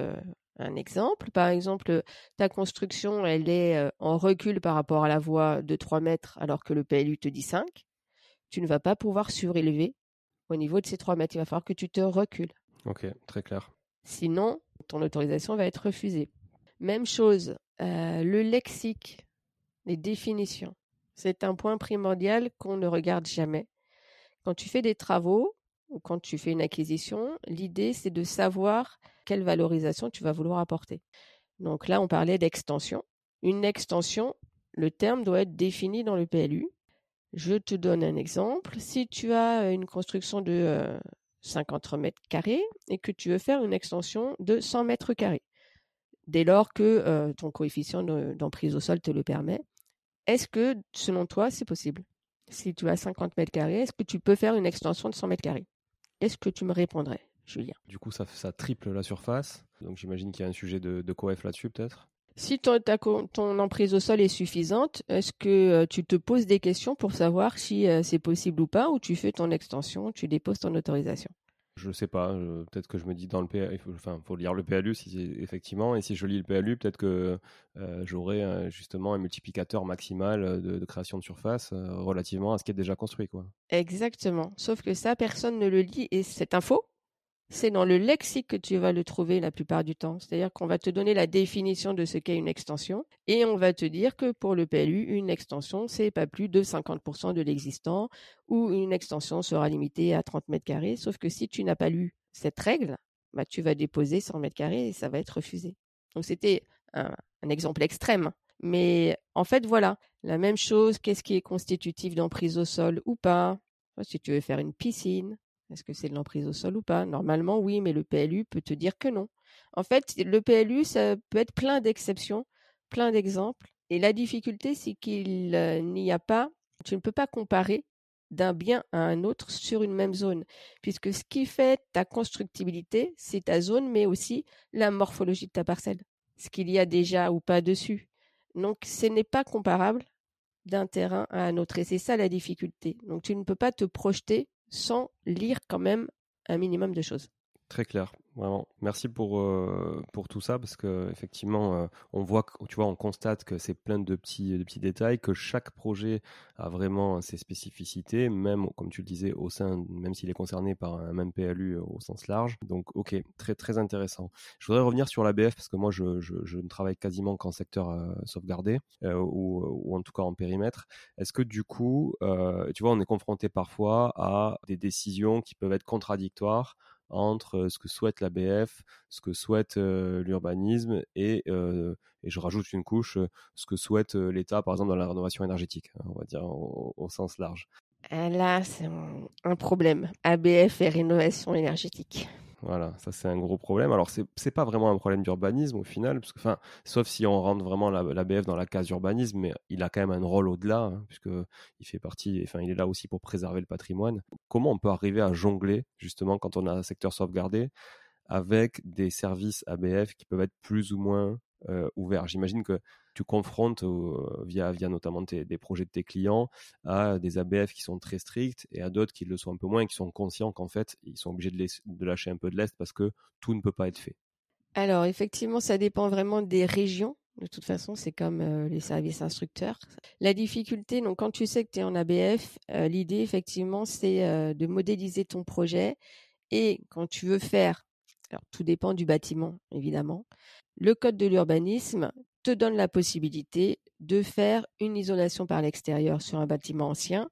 un exemple. Par exemple, ta construction, elle est en recul par rapport à la voie de 3 mètres alors que le PLU te dit 5. Tu ne vas pas pouvoir surélever au niveau de ces 3 mètres. Il va falloir que tu te recules. Ok, très clair. Sinon, ton autorisation va être refusée. Même chose, le lexique, les définitions. C'est un point primordial qu'on ne regarde jamais. Quand tu fais des travaux, ou quand tu fais une acquisition, l'idée c'est de savoir quelle valorisation tu vas vouloir apporter. Donc là, on parlait d'extension. Une extension, le terme doit être défini dans le PLU. Je te donne un exemple. Si tu as une construction de 50 mètres carrés et que tu veux faire une extension de 100 mètres carrés, dès lors que ton coefficient d'emprise au sol te le permet, est-ce que, selon toi, c'est possible? Si tu as 50 mètres carrés, est-ce que tu peux faire une extension de 100 mètres carrés? Est-ce que tu me répondrais, Julien? Du coup, ça, ça triple la surface. Donc j'imagine qu'il y a un sujet de, de coef là-dessus, peut-être? Si ton, ton, emprise au sol est suffisante, est-ce que euh, tu te poses des questions pour savoir si euh, c'est possible ou pas, ou tu fais ton extension, tu déposes ton autorisation? Je sais pas, peut-être que je me dis dans le PLU, enfin, faut lire le PLU si effectivement, et si je lis le PLU, peut-être que euh, j'aurai justement un multiplicateur maximal de, création de surface euh, relativement à ce qui est déjà construit, quoi. Exactement. Sauf que ça, personne ne le lit et c'est un faux c'est dans le lexique que tu vas le trouver la plupart du temps. C'est-à-dire qu'on va te donner la définition de ce qu'est une extension et on va te dire que pour le PLU, une extension, c'est pas plus de 50% de l'existant ou une extension sera limitée à 30 mètres carrés. Sauf que si tu n'as pas lu cette règle, bah, tu vas déposer 100 mètres carrés et ça va être refusé. Donc c'était un, un exemple extrême. Mais en fait, voilà, la même chose, qu'est-ce qui est constitutif d'emprise au sol ou pas? Si tu veux faire une piscine, est-ce que c'est de l'emprise au sol ou pas? Normalement, oui, mais le PLU peut te dire que non. En fait, le PLU, ça peut être plein d'exceptions, plein d'exemples. Et la difficulté, c'est qu'il euh, n'y a pas, tu ne peux pas comparer d'un bien à un autre sur une même zone, puisque ce qui fait ta constructibilité, c'est ta zone, mais aussi la morphologie de ta parcelle, ce qu'il y a déjà ou pas dessus. Donc, ce n'est pas comparable d'un terrain à un autre, et c'est ça la difficulté. Donc, tu ne peux pas te projeter sans lire quand même un minimum de choses. Très clair, vraiment. Merci pour, euh, pour tout ça parce que effectivement, euh, on voit, tu vois, on constate que c'est plein de petits, petits détails, que chaque projet a vraiment ses spécificités, même comme tu le disais, au sein, même s'il est concerné par un même PLU euh, au sens large. Donc, ok, très très intéressant. Je voudrais revenir sur l'ABF parce que moi, je, je, ne travaille quasiment qu'en secteur sauvegardé ou, ou, en tout cas en périmètre. Est-ce que du coup, tu vois, on est confronté parfois à des décisions qui peuvent être contradictoires entre ce que souhaite l'ABF, ce que souhaite l'urbanisme et et je rajoute une couche, ce que souhaite l'État, par exemple, dans la rénovation énergétique, hein, on va dire au, sens large. Là, c'est un problème. ABF et rénovation énergétique. Voilà, ça c'est un gros problème. Alors c'est n'est pas vraiment un problème d'urbanisme au final, parce que, enfin, sauf si on rentre vraiment l'ABF dans la case urbanisme, mais il a quand même un rôle au-delà, hein, puisque il fait partie, enfin il est là aussi pour préserver le patrimoine. Comment on peut arriver à jongler justement quand on a un secteur sauvegardé avec des services ABF qui peuvent être plus ou moins euh, ouverts? J'imagine que tu confrontes via, via notamment des projets de tes clients à des ABF qui sont très stricts et à d'autres qui le sont un peu moins et qui sont conscients qu'en fait, ils sont obligés de, lâcher un peu de l'Est parce que tout ne peut pas être fait. Alors, effectivement, ça dépend vraiment des régions. De toute façon, c'est comme euh, les services instructeurs. La difficulté, donc quand tu sais que tu es en ABF, euh, l'idée, effectivement, c'est euh, de modéliser ton projet. Et quand tu veux faire, alors tout dépend du bâtiment, évidemment, le code de l'urbanisme te donne la possibilité de faire une isolation par l'extérieur sur un bâtiment ancien,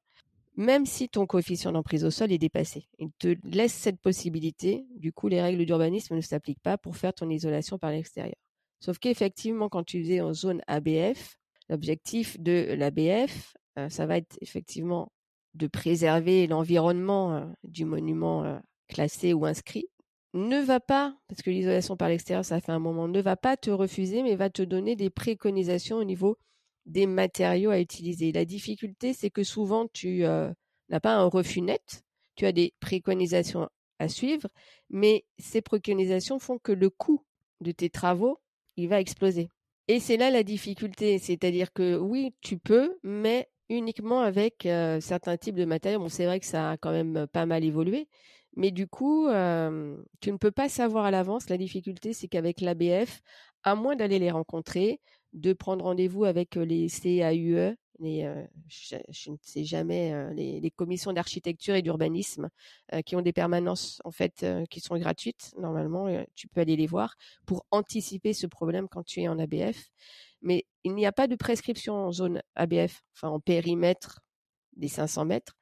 même si ton coefficient d'emprise au sol est dépassé. Il te laisse cette possibilité. Du coup, les règles d'urbanisme ne s'appliquent pas pour faire ton isolation par l'extérieur. Sauf qu'effectivement, quand tu es en zone ABF, l'objectif de l'ABF, euh, ça va être effectivement de préserver l'environnement euh, du monument euh, classé ou inscrit, ne va pas, parce que l'isolation par l'extérieur, ça fait un moment, ne va pas te refuser, mais va te donner des préconisations au niveau des matériaux à utiliser. La difficulté, c'est que souvent, tu euh, n'as pas un refus net, tu as des préconisations à suivre, mais ces préconisations font que le coût de tes travaux, il va exploser. Et c'est là la difficulté, c'est-à-dire que oui, tu peux, mais uniquement avec euh, certains types de matériaux. Bon, c'est vrai que ça a quand même pas mal évolué, mais du coup, tu ne peux pas savoir à l'avance. La difficulté, c'est qu'avec l'ABF, à moins d'aller les rencontrer, de prendre rendez-vous avec les CAUE, les, je, ne sais jamais, les, commissions d'architecture et d'urbanisme qui ont des permanences en fait qui sont gratuites. Normalement, tu peux aller les voir pour anticiper ce problème quand tu es en ABF. Mais il n'y a pas de prescription en zone ABF, enfin en périmètre des 500 mètres.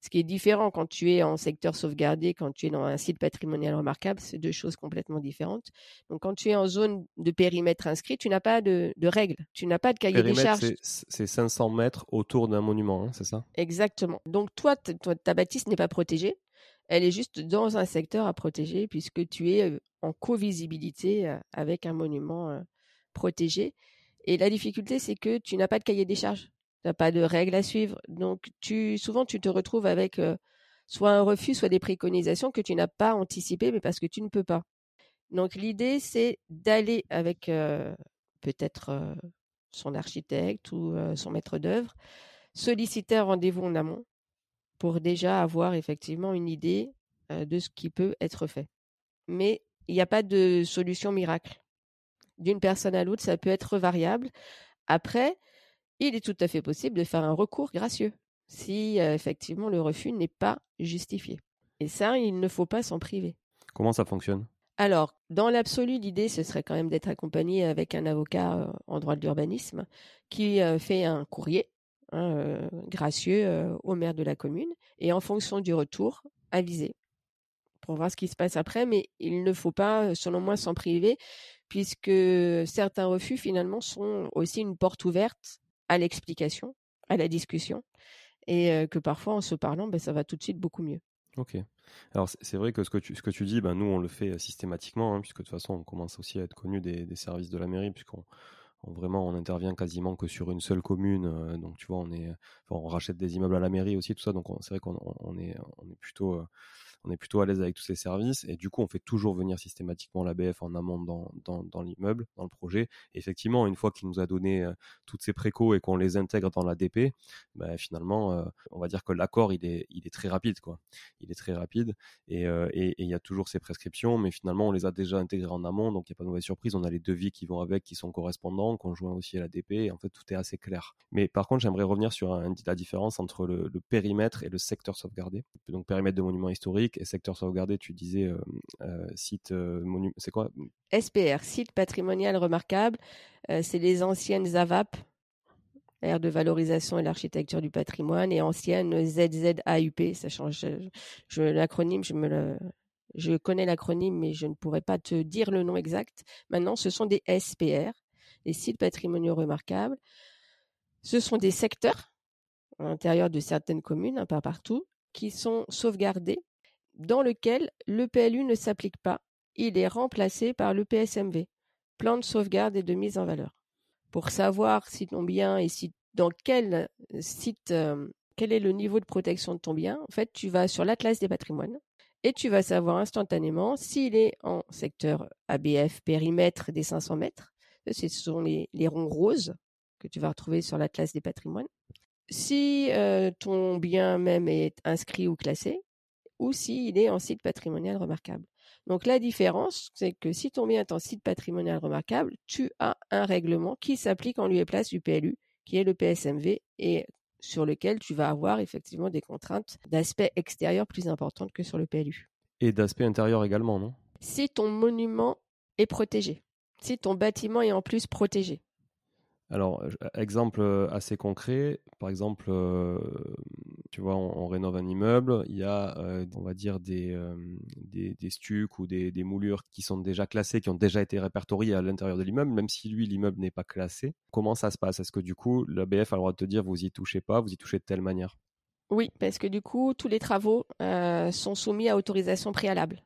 Ce qui est différent quand tu es en secteur sauvegardé, quand tu es dans un site patrimonial remarquable, c'est deux choses complètement différentes. Donc, quand tu es en zone de périmètre inscrit, tu n'as pas de, règles, tu n'as pas de cahier des charges. C'est 500 mètres autour d'un monument, hein, c'est ça? Exactement. Donc, toi, ta bâtisse n'est pas protégée. Elle est juste dans un secteur à protéger puisque tu es en co-visibilité avec un monument protégé. Et la difficulté, c'est que tu n'as pas de cahier des charges tu n'as pas de règles à suivre. Donc, souvent, tu te retrouves avec soit un refus, soit des préconisations que tu n'as pas anticipées, mais parce que tu ne peux pas. Donc, l'idée, c'est d'aller avec peut-être son architecte ou son maître d'œuvre, solliciter un rendez-vous en amont pour déjà avoir effectivement une idée de ce qui peut être fait. Mais il n'y a pas de solution miracle. D'une personne à l'autre, ça peut être variable. Après, il est tout à fait possible de faire un recours gracieux si euh, effectivement le refus n'est pas justifié. Et ça, il ne faut pas s'en priver. Comment ça fonctionne? Alors, dans l'absolu, l'idée, ce serait quand même d'être accompagné avec un avocat euh, en droit de l'urbanisme qui euh, fait un courrier hein, gracieux au maire de la commune et en fonction du retour, aviser pour voir ce qui se passe après. Mais il ne faut pas, selon moi, s'en priver puisque certains refus, finalement, sont aussi une porte ouverte à l'explication, à la discussion, et que parfois en se parlant, ben, ça va tout de suite beaucoup mieux. Ok. Alors c'est vrai que ce que tu, ce que tu dis, ben, nous on le fait systématiquement, hein, puisque de toute façon on commence aussi à être connu des, services de la mairie, puisqu'on on, vraiment on intervient quasiment que sur une seule commune. donc tu vois, on est, on rachète des immeubles à la mairie aussi, tout ça. Donc c'est vrai qu'on on est, on est plutôt on est plutôt à l'aise avec tous ces services et du coup on fait toujours venir systématiquement l'ABF en amont dans, dans, l'immeuble, dans le projet. effectivement, une fois qu'il nous a donné euh, toutes ces précaux et qu'on les intègre dans l'ADP, bah, finalement, euh, on va dire que l'accord il est, il est très rapide quoi. Il est très rapide euh, et il y a toujours ces prescriptions, mais finalement on les a déjà intégrées en amont, donc il n'y a pas de mauvaise surprise. On a les devis qui vont avec, qui sont correspondants, qu'on joint aussi à l'ADP. Et en fait tout est assez clair. Mais par contre j'aimerais revenir sur la différence entre le, le périmètre et le secteur sauvegardé. Donc périmètre de monument historique secteur sauvegardé, tu disais euh, euh, site euh, monument, c'est quoi? SPR, site patrimonial remarquable. c'est les anciennes AVAP, aire de valorisation et l'architecture du patrimoine, et anciennes ZZAUP. Ça change. Je, l'acronyme, je me le, je connais l'acronyme, mais je ne pourrais pas te dire le nom exact. Maintenant, ce sont des SPR. les sites patrimoniaux remarquables, ce sont des secteurs à l'intérieur de certaines communes, un pas partout, qui sont sauvegardés, dans lesquels le PLU ne s'applique pas. Il est remplacé par le PSMV, plan de sauvegarde et de mise en valeur. Pour savoir si ton bien est si, dans quel site, euh, quel est le niveau de protection de ton bien, en fait, tu vas sur l'Atlas des patrimoines et tu vas savoir instantanément s'il est en secteur ABF périmètre des 500 mètres. Ce sont les, ronds roses que tu vas retrouver sur l'Atlas des patrimoines. Si euh, ton bien même est inscrit ou classé, ou s'il est en site patrimonial remarquable. Donc la différence, c'est que si ton bien est en site patrimonial remarquable, tu as un règlement qui s'applique en lieu et place du PLU, qui est le PSMV, et sur lequel tu vas avoir effectivement des contraintes d'aspect extérieur plus importantes que sur le PLU. Et d'aspect intérieur également, non? Si ton monument est protégé, si ton bâtiment est en plus protégé. Alors, exemple euh, assez concret, par exemple, euh, tu vois, on, rénove un immeuble, il y a, euh, on va dire, des, stucs ou des, moulures qui sont déjà classées, qui ont déjà été répertoriées à l'intérieur de l'immeuble, même si lui, l'immeuble n'est pas classé. Comment ça se passe? Est-ce que du coup, l'ABF a le droit de te dire, vous y touchez pas, vous y touchez de telle manière? Oui, parce que du coup, tous les travaux sont soumis à autorisation préalable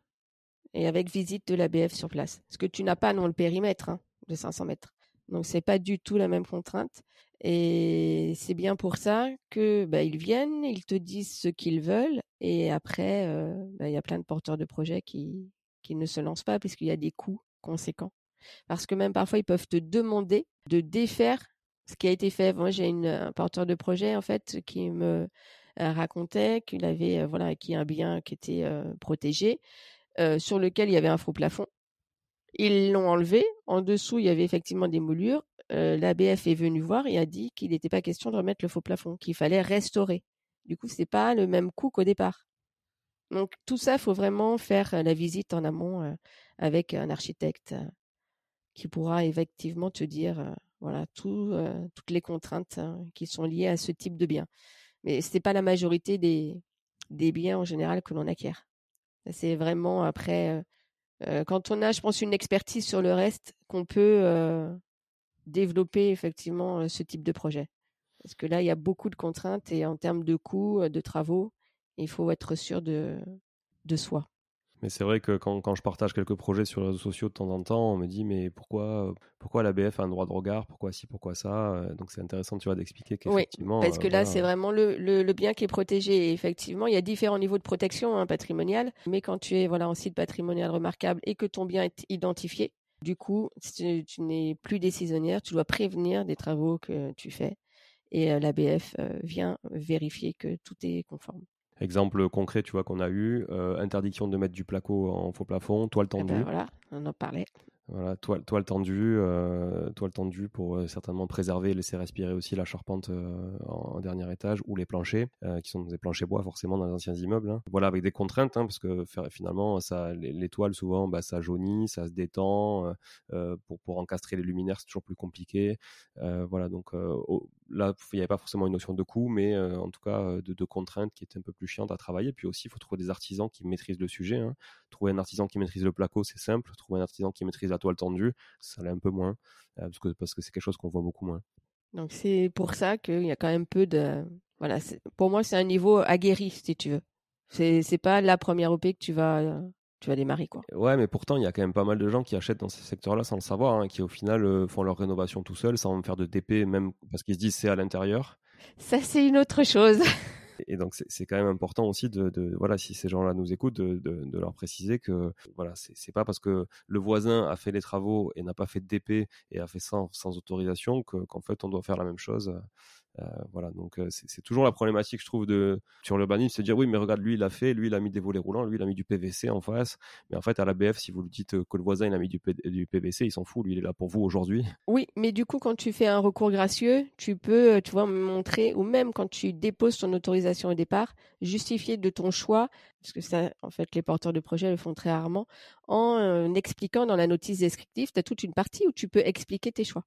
et avec visite de l'ABF sur place. Ce que tu n'as pas dans le périmètre hein, de 500 mètres. Donc c'est pas du tout la même contrainte. Et c'est bien pour ça que bah, ils viennent, ils te disent ce qu'ils veulent, et après euh, bah, il y a plein de porteurs de projets qui qui ne se lancent pas puisqu'il y a des coûts conséquents. Parce que même parfois ils peuvent te demander de défaire ce qui a été fait. Moi j'ai une un porteur de projet en fait qui me euh, racontait qu'il avait euh, voilà qui un bien qui était protégé sur lequel il y avait un faux plafond ils l'ont enlevé. En dessous, il y avait effectivement des moulures. Euh, L'ABF est venu voir et a dit qu'il n'était pas question de remettre le faux plafond, qu'il fallait restaurer. Du coup, c'est pas le même coût qu'au départ. Donc tout ça, il faut vraiment faire euh, la visite en amont euh, avec un architecte qui pourra effectivement te dire voilà tout, toutes les contraintes hein, qui sont liées à ce type de bien. Mais ce n'est pas la majorité des biens en général que l'on acquiert. C'est vraiment après euh, quand on a, je pense, une expertise sur le reste, qu'on peut euh, développer effectivement euh, ce type de projet. Parce que là, il y a beaucoup de contraintes et en termes de coûts, de travaux, il faut être sûr de, de soi. Mais c'est vrai que quand, quand, je partage quelques projets sur les réseaux sociaux de temps en temps, on me dit mais pourquoi pourquoi l'ABF a un droit de regard, pourquoi ci, pourquoi ça? Euh, donc c'est intéressant tu vois d'expliquer qu'effectivement. Oui, parce que euh, là c'est vraiment le, le, bien qui est protégé. Et effectivement, il y a différents niveaux de protection hein, patrimoniale, mais quand tu es voilà en site patrimonial remarquable et que ton bien est identifié, du coup tu, n'es plus décisionnaire, tu dois prévenir des travaux que tu fais et euh, l'ABF vient vérifier que tout est conforme. Exemple concret, tu vois, qu'on a eu, euh, interdiction de mettre du placo en faux plafond, toile eh ben, tendue. voilà, on en parlait. Voilà, toile, toile tendue, euh, toile tendue pour euh, certainement préserver et laisser respirer aussi la charpente euh, en, dernier étage ou les planchers, qui sont des planchers bois forcément dans les anciens immeubles. Hein. Voilà, avec des contraintes, hein, parce que finalement, ça, les, toiles souvent, bah, ça jaunit, ça se détend. pour, pour encastrer les luminaires, c'est toujours plus compliqué. voilà, donc là, il n'y avait pas forcément une notion de coût, mais en tout cas de, de, contraintes qui étaient un peu plus chiantes à travailler. Puis aussi, il faut trouver des artisans qui maîtrisent le sujet. Hein. Trouver un artisan qui maîtrise le placo, c'est simple. Trouver un artisan qui maîtrise la toile tendue, ça l'est un peu moins, euh, parce que parce que c'est quelque chose qu'on voit beaucoup moins. Donc c'est pour ça qu'il y a quand même peu de voilà. Pour moi, c'est un niveau aguerri, si tu veux. C'est c'est pas la première OP que tu vas tu vas démarrer quoi. Ouais, mais pourtant il y a quand même pas mal de gens qui achètent dans ces secteurs-là sans le savoir, hein, qui au final euh, font leur rénovation tout seuls sans faire de TP, même parce qu'ils se disent c'est à l'intérieur. Ça c'est une autre chose. *laughs* Et donc c'est quand même important aussi de, voilà si ces gens-là nous écoutent de, de, leur préciser que voilà c'est pas parce que le voisin a fait les travaux et n'a pas fait de DP et a fait ça sans, autorisation qu'en fait on doit faire la même chose euh, voilà, donc euh, c'est toujours la problématique, je trouve, de sur l'urbanisme, c'est dire oui, mais regarde, lui il a fait, lui il a mis des volets roulants, lui il a mis du PVC en face, mais en fait à la BF, si vous lui dites que le voisin il a mis du, PVC, il s'en fout, lui il est là pour vous aujourd'hui. Oui, mais du coup quand tu fais un recours gracieux, tu peux, euh, tu vois, montrer ou même quand tu déposes ton autorisation au départ, justifier de ton choix, parce que ça, en fait, les porteurs de projet le font très rarement, en expliquant dans la notice descriptive, tu as toute une partie où tu peux expliquer tes choix.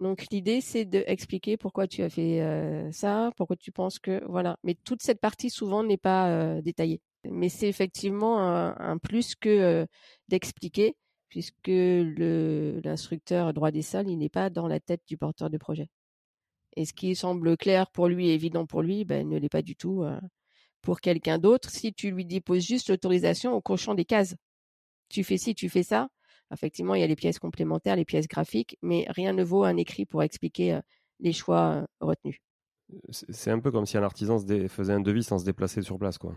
Donc l'idée c'est d'expliquer pourquoi tu as fait ça, pourquoi tu penses que voilà. Mais toute cette partie souvent n'est pas détaillée. Mais c'est effectivement un, plus que d'expliquer puisque l'instructeur droit des sols, il n'est pas dans la tête du porteur de projet. Et ce qui semble clair pour lui évident pour lui, ben, ne l'est pas du tout euh, pour quelqu'un d'autre. Si tu lui déposes juste l'autorisation au cochon des cases, tu fais ci, tu fais ça. Effectivement, il y a les pièces complémentaires, les pièces graphiques, mais rien ne vaut un écrit pour expliquer euh, les choix euh, retenus. C'est un peu comme si un artisan faisait un devis sans se déplacer sur place, quoi.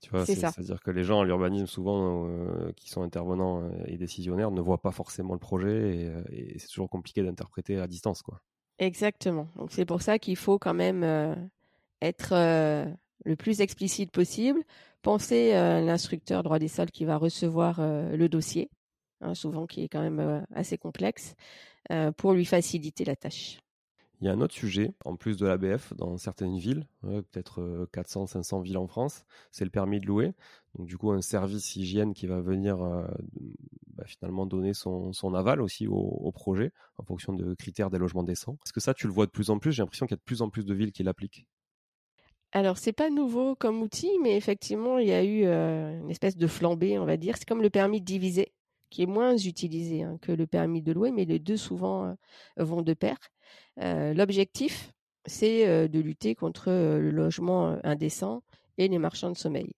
Tu vois, c'est-à-dire que les gens à l'urbanisme, souvent, euh, qui sont intervenants et décisionnaires, ne voient pas forcément le projet et, c'est toujours compliqué d'interpréter à distance, quoi. Exactement. Donc c'est pour ça qu'il faut quand même être le plus explicite possible. Penser à l'instructeur droit des sols qui va recevoir le dossier, hein, souvent qui est quand même assez complexe, pour lui faciliter la tâche. Il y a un autre sujet, en plus de l'ABF, dans certaines villes, peut-être 400, euh, 500 villes en France, c'est le permis de louer. Donc du coup, un service hygiène qui va venir euh, bah, finalement donner son, aval aussi au, projet en fonction de critères des logements décents. Est-ce que ça, tu le vois de plus en plus? J'ai l'impression qu'il y a de plus en plus de villes qui l'appliquent. Alors, c'est pas nouveau comme outil, mais effectivement, il y a eu euh, une espèce de flambée, on va dire. C'est comme le permis de diviser, qui est moins utilisé hein, que le permis de louer, mais les deux souvent vont de pair. L'objectif, c'est de lutter contre le logement indécent et les marchands de sommeil.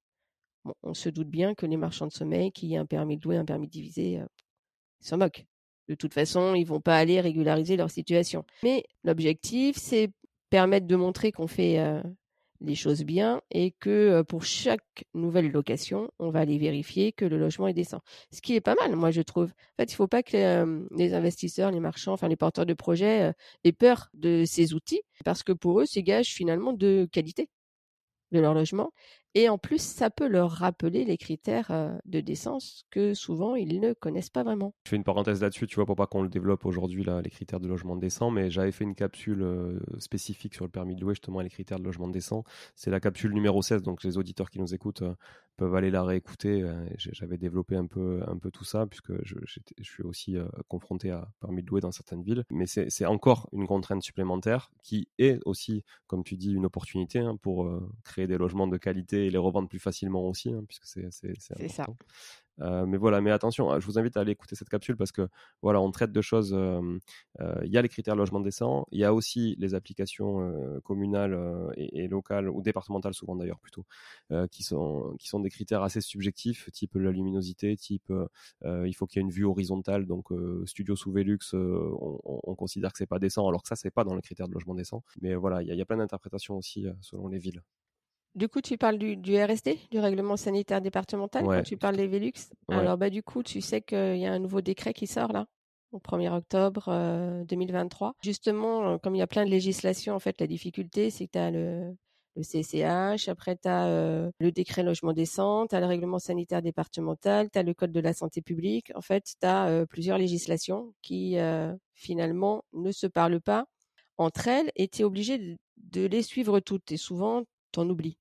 on se doute bien que les marchands de sommeil qui ont un permis de louer, un permis ils s'en moquent. De toute façon, ils vont pas aller régulariser leur situation. Mais l'objectif, c'est permettre de montrer qu'on fait les choses bien et que pour chaque nouvelle location, on va aller vérifier que le logement est décent. Ce qui est pas mal, moi, je trouve. En fait, il ne faut pas que les investisseurs, les marchands, enfin les porteurs de projets aient peur de ces outils parce que pour eux, c'est gage finalement de qualité de leur logement. Et en plus, ça peut leur rappeler les critères euh, de décence que souvent ils ne connaissent pas vraiment. Je fais une parenthèse là-dessus, tu vois, pour pas qu'on le développe aujourd'hui, les critères de logement décent, mais j'avais fait une capsule euh, spécifique sur le permis de louer, justement, les critères de logement décent. C'est la capsule numéro 16, donc les auditeurs qui nous écoutent euh, peuvent aller la réécouter. J'avais développé un peu, tout ça, puisque je, je suis aussi confronté à permis de louer dans certaines villes. Mais c'est encore une contrainte supplémentaire qui est aussi, comme tu dis, une opportunité hein, pour créer des logements de qualité et les revendre plus facilement aussi, hein, puisque c'est ça. Euh, mais voilà, mais attention, hein, je vous invite à aller écouter cette capsule parce que voilà, on traite de choses. Euh, il y a les critères logement décent, il y a aussi les applications euh, communales et, locales ou départementales souvent d'ailleurs plutôt, qui sont qui sont des critères assez subjectifs, type la luminosité, type il faut qu'il y ait une vue horizontale, donc studio sous Velux, on, on, considère que c'est pas décent, alors que ça c'est pas dans les critères de logement décent. Mais voilà, il y, y, a plein d'interprétations aussi selon les villes. Du coup, tu parles du, du, RSD, du règlement sanitaire départemental, quand tu parles des Velux. Alors, bah, du coup, tu sais qu'il y a un nouveau décret qui sort là, au 1er octobre 2023. Euh, Justement, euh, comme il y a plein de législations, en fait, la difficulté, c'est que tu as le, le CCH, après tu as euh, le décret logement décent, tu as le règlement sanitaire départemental, tu as le code de la santé publique. En fait, tu as plusieurs législations qui, finalement, ne se parlent pas entre elles et tu es obligé de, de les suivre toutes. Et souvent, tu en oublies.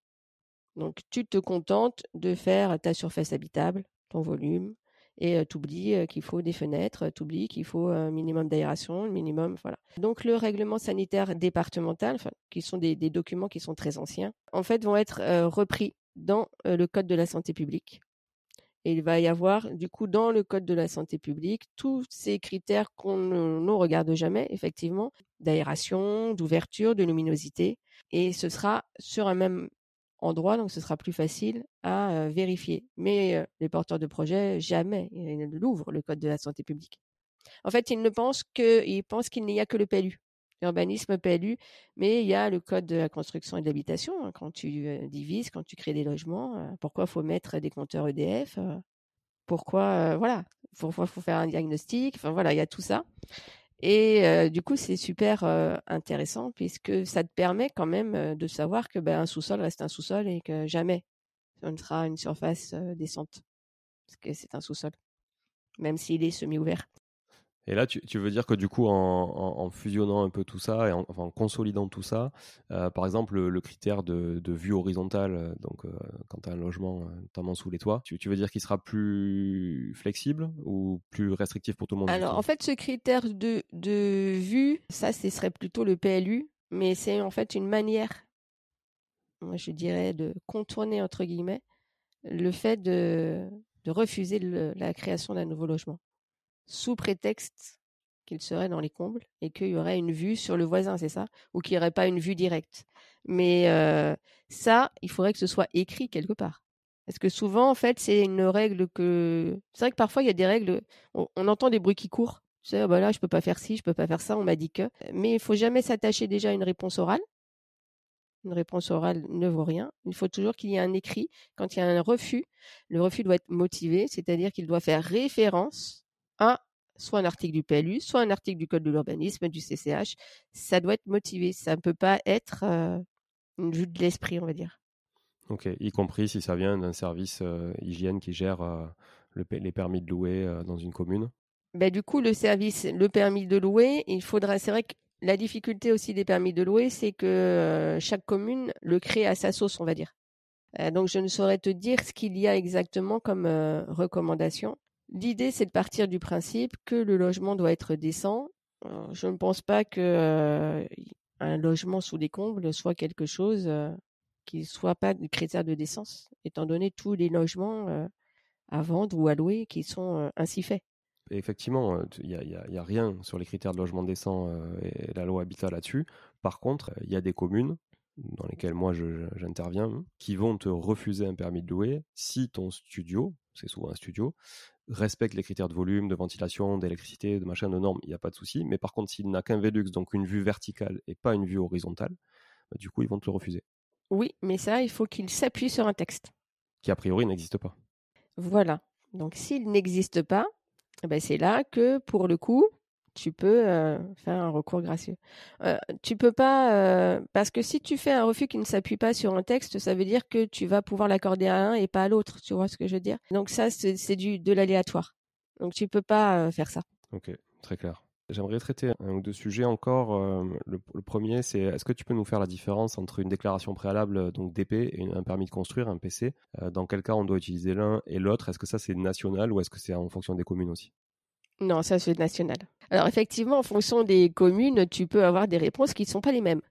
Donc, tu te contentes de faire ta surface habitable, ton volume, et tu oublies qu'il faut des fenêtres, tu oublies qu'il faut un minimum d'aération, un minimum, voilà. Donc, le règlement sanitaire départemental, qui sont des, documents qui sont très anciens, en fait, vont être repris dans le Code de la santé publique. Et il va y avoir, du coup, dans le Code de la santé publique, tous ces critères qu'on ne regarde jamais, effectivement, d'aération, d'ouverture, de luminosité. Et ce sera sur un même endroit, donc ce sera plus facile à vérifier. Mais les porteurs de projet, jamais ils l'ouvrent, le code de la santé publique. En fait, ils ne pensent qu'il n'y a que le PLU, l'urbanisme PLU, mais il y a le code de la construction et de l'habitation. Hein, quand tu divises, quand tu crées des logements, pourquoi faut mettre des compteurs EDF Pourquoi, voilà, pourquoi faut faire un diagnostic Enfin voilà, il y a tout ça. Et du coup, c'est super intéressant puisque ça te permet quand même de savoir que ben, un sous-sol reste un sous-sol et que jamais ne sera une surface décente parce que c'est un sous-sol, même s'il est semi-ouvert. Et là, tu, veux dire que du coup, en, fusionnant un peu tout ça et en, en consolidant tout ça, euh, par exemple, le, critère de, vue horizontale, euh, donc euh, quand tu as un logement, notamment sous les toits, tu, veux dire qu'il sera plus flexible ou plus restrictif pour tout le monde Alors, en fait, ce critère de, de vue, ça, ce serait plutôt le PLU, mais c'est en fait une manière, moi, je dirais, de contourner, entre guillemets, le fait de, de refuser la création d'un nouveau logement. Sous prétexte qu'il serait dans les combles et qu'il y aurait une vue sur le voisin, c'est ça? Ou qu'il n'y aurait pas une vue directe. Mais ça, il faudrait que ce soit écrit quelque part. Parce que souvent, en fait, c'est une règle que. C'est vrai que parfois, il y a des règles. On, entend des bruits qui courent. Tu sais, bah là, je peux pas faire ci, je peux pas faire ça, on m'a dit que. Mais il faut jamais s'attacher déjà à une réponse orale. Une réponse orale ne vaut rien. Il faut toujours qu'il y ait un écrit. Quand il y a un refus, le refus doit être motivé, c'est-à-dire qu'il doit faire référence à soit un article du PLU, soit un article du Code de l'urbanisme, du CCH. Ça doit être motivé. Ça ne peut pas être euh, une vue de l'esprit, on va dire. Ok, y compris si ça vient d'un service euh, hygiène qui gère euh, les permis de louer dans une commune. Ben, du coup, le service, le permis de louer, il faudra. C'est vrai que la difficulté aussi des permis de louer, c'est que chaque commune le crée à sa sauce, on va dire. donc, je ne saurais te dire ce qu'il y a exactement comme recommandation. L'idée, c'est de partir du principe que le logement doit être décent. je ne pense pas que euh, un logement sous les combles soit quelque chose euh, qui ne soit pas de critère de décence, étant donné tous les logements euh, à vendre ou à louer qui sont ainsi faits. Effectivement, il n'y a, rien sur les critères de logement décent et la loi Habitat là-dessus. Par contre, il y a des communes dans lesquelles moi j'interviens qui vont te refuser un permis de louer si ton studio, c'est souvent un studio, respecte les critères de volume, de ventilation, d'électricité, de machin, de normes, il n'y a pas de souci. Mais par contre, s'il n'a qu'un Velux, donc une vue verticale et pas une vue horizontale, bah, du coup, ils vont te le refuser. Oui, mais ça, il faut qu'il s'appuie sur un texte. Qui a priori n'existe pas. Voilà. Donc s'il n'existe pas, eh ben, c'est là que, pour le coup, tu peux euh, faire un recours gracieux. Euh, tu peux pas euh, parce que si tu fais un refus qui ne s'appuie pas sur un texte, ça veut dire que tu vas pouvoir l'accorder à un et pas à l'autre. Tu vois ce que je veux dire? Donc ça, c'est du de l'aléatoire. Donc tu peux pas faire ça. Ok, très clair. J'aimerais traiter deux sujets encore. Le, premier, c'est est-ce que tu peux nous faire la différence entre une déclaration préalable, donc DP, et un permis de construire, un PC Dans quel cas on doit utiliser l'un et l'autre? Est-ce que ça c'est national ou est-ce que c'est en fonction des communes aussi? Non, ça c'est national. Alors effectivement, en fonction des communes, tu peux avoir des réponses qui ne sont pas les mêmes.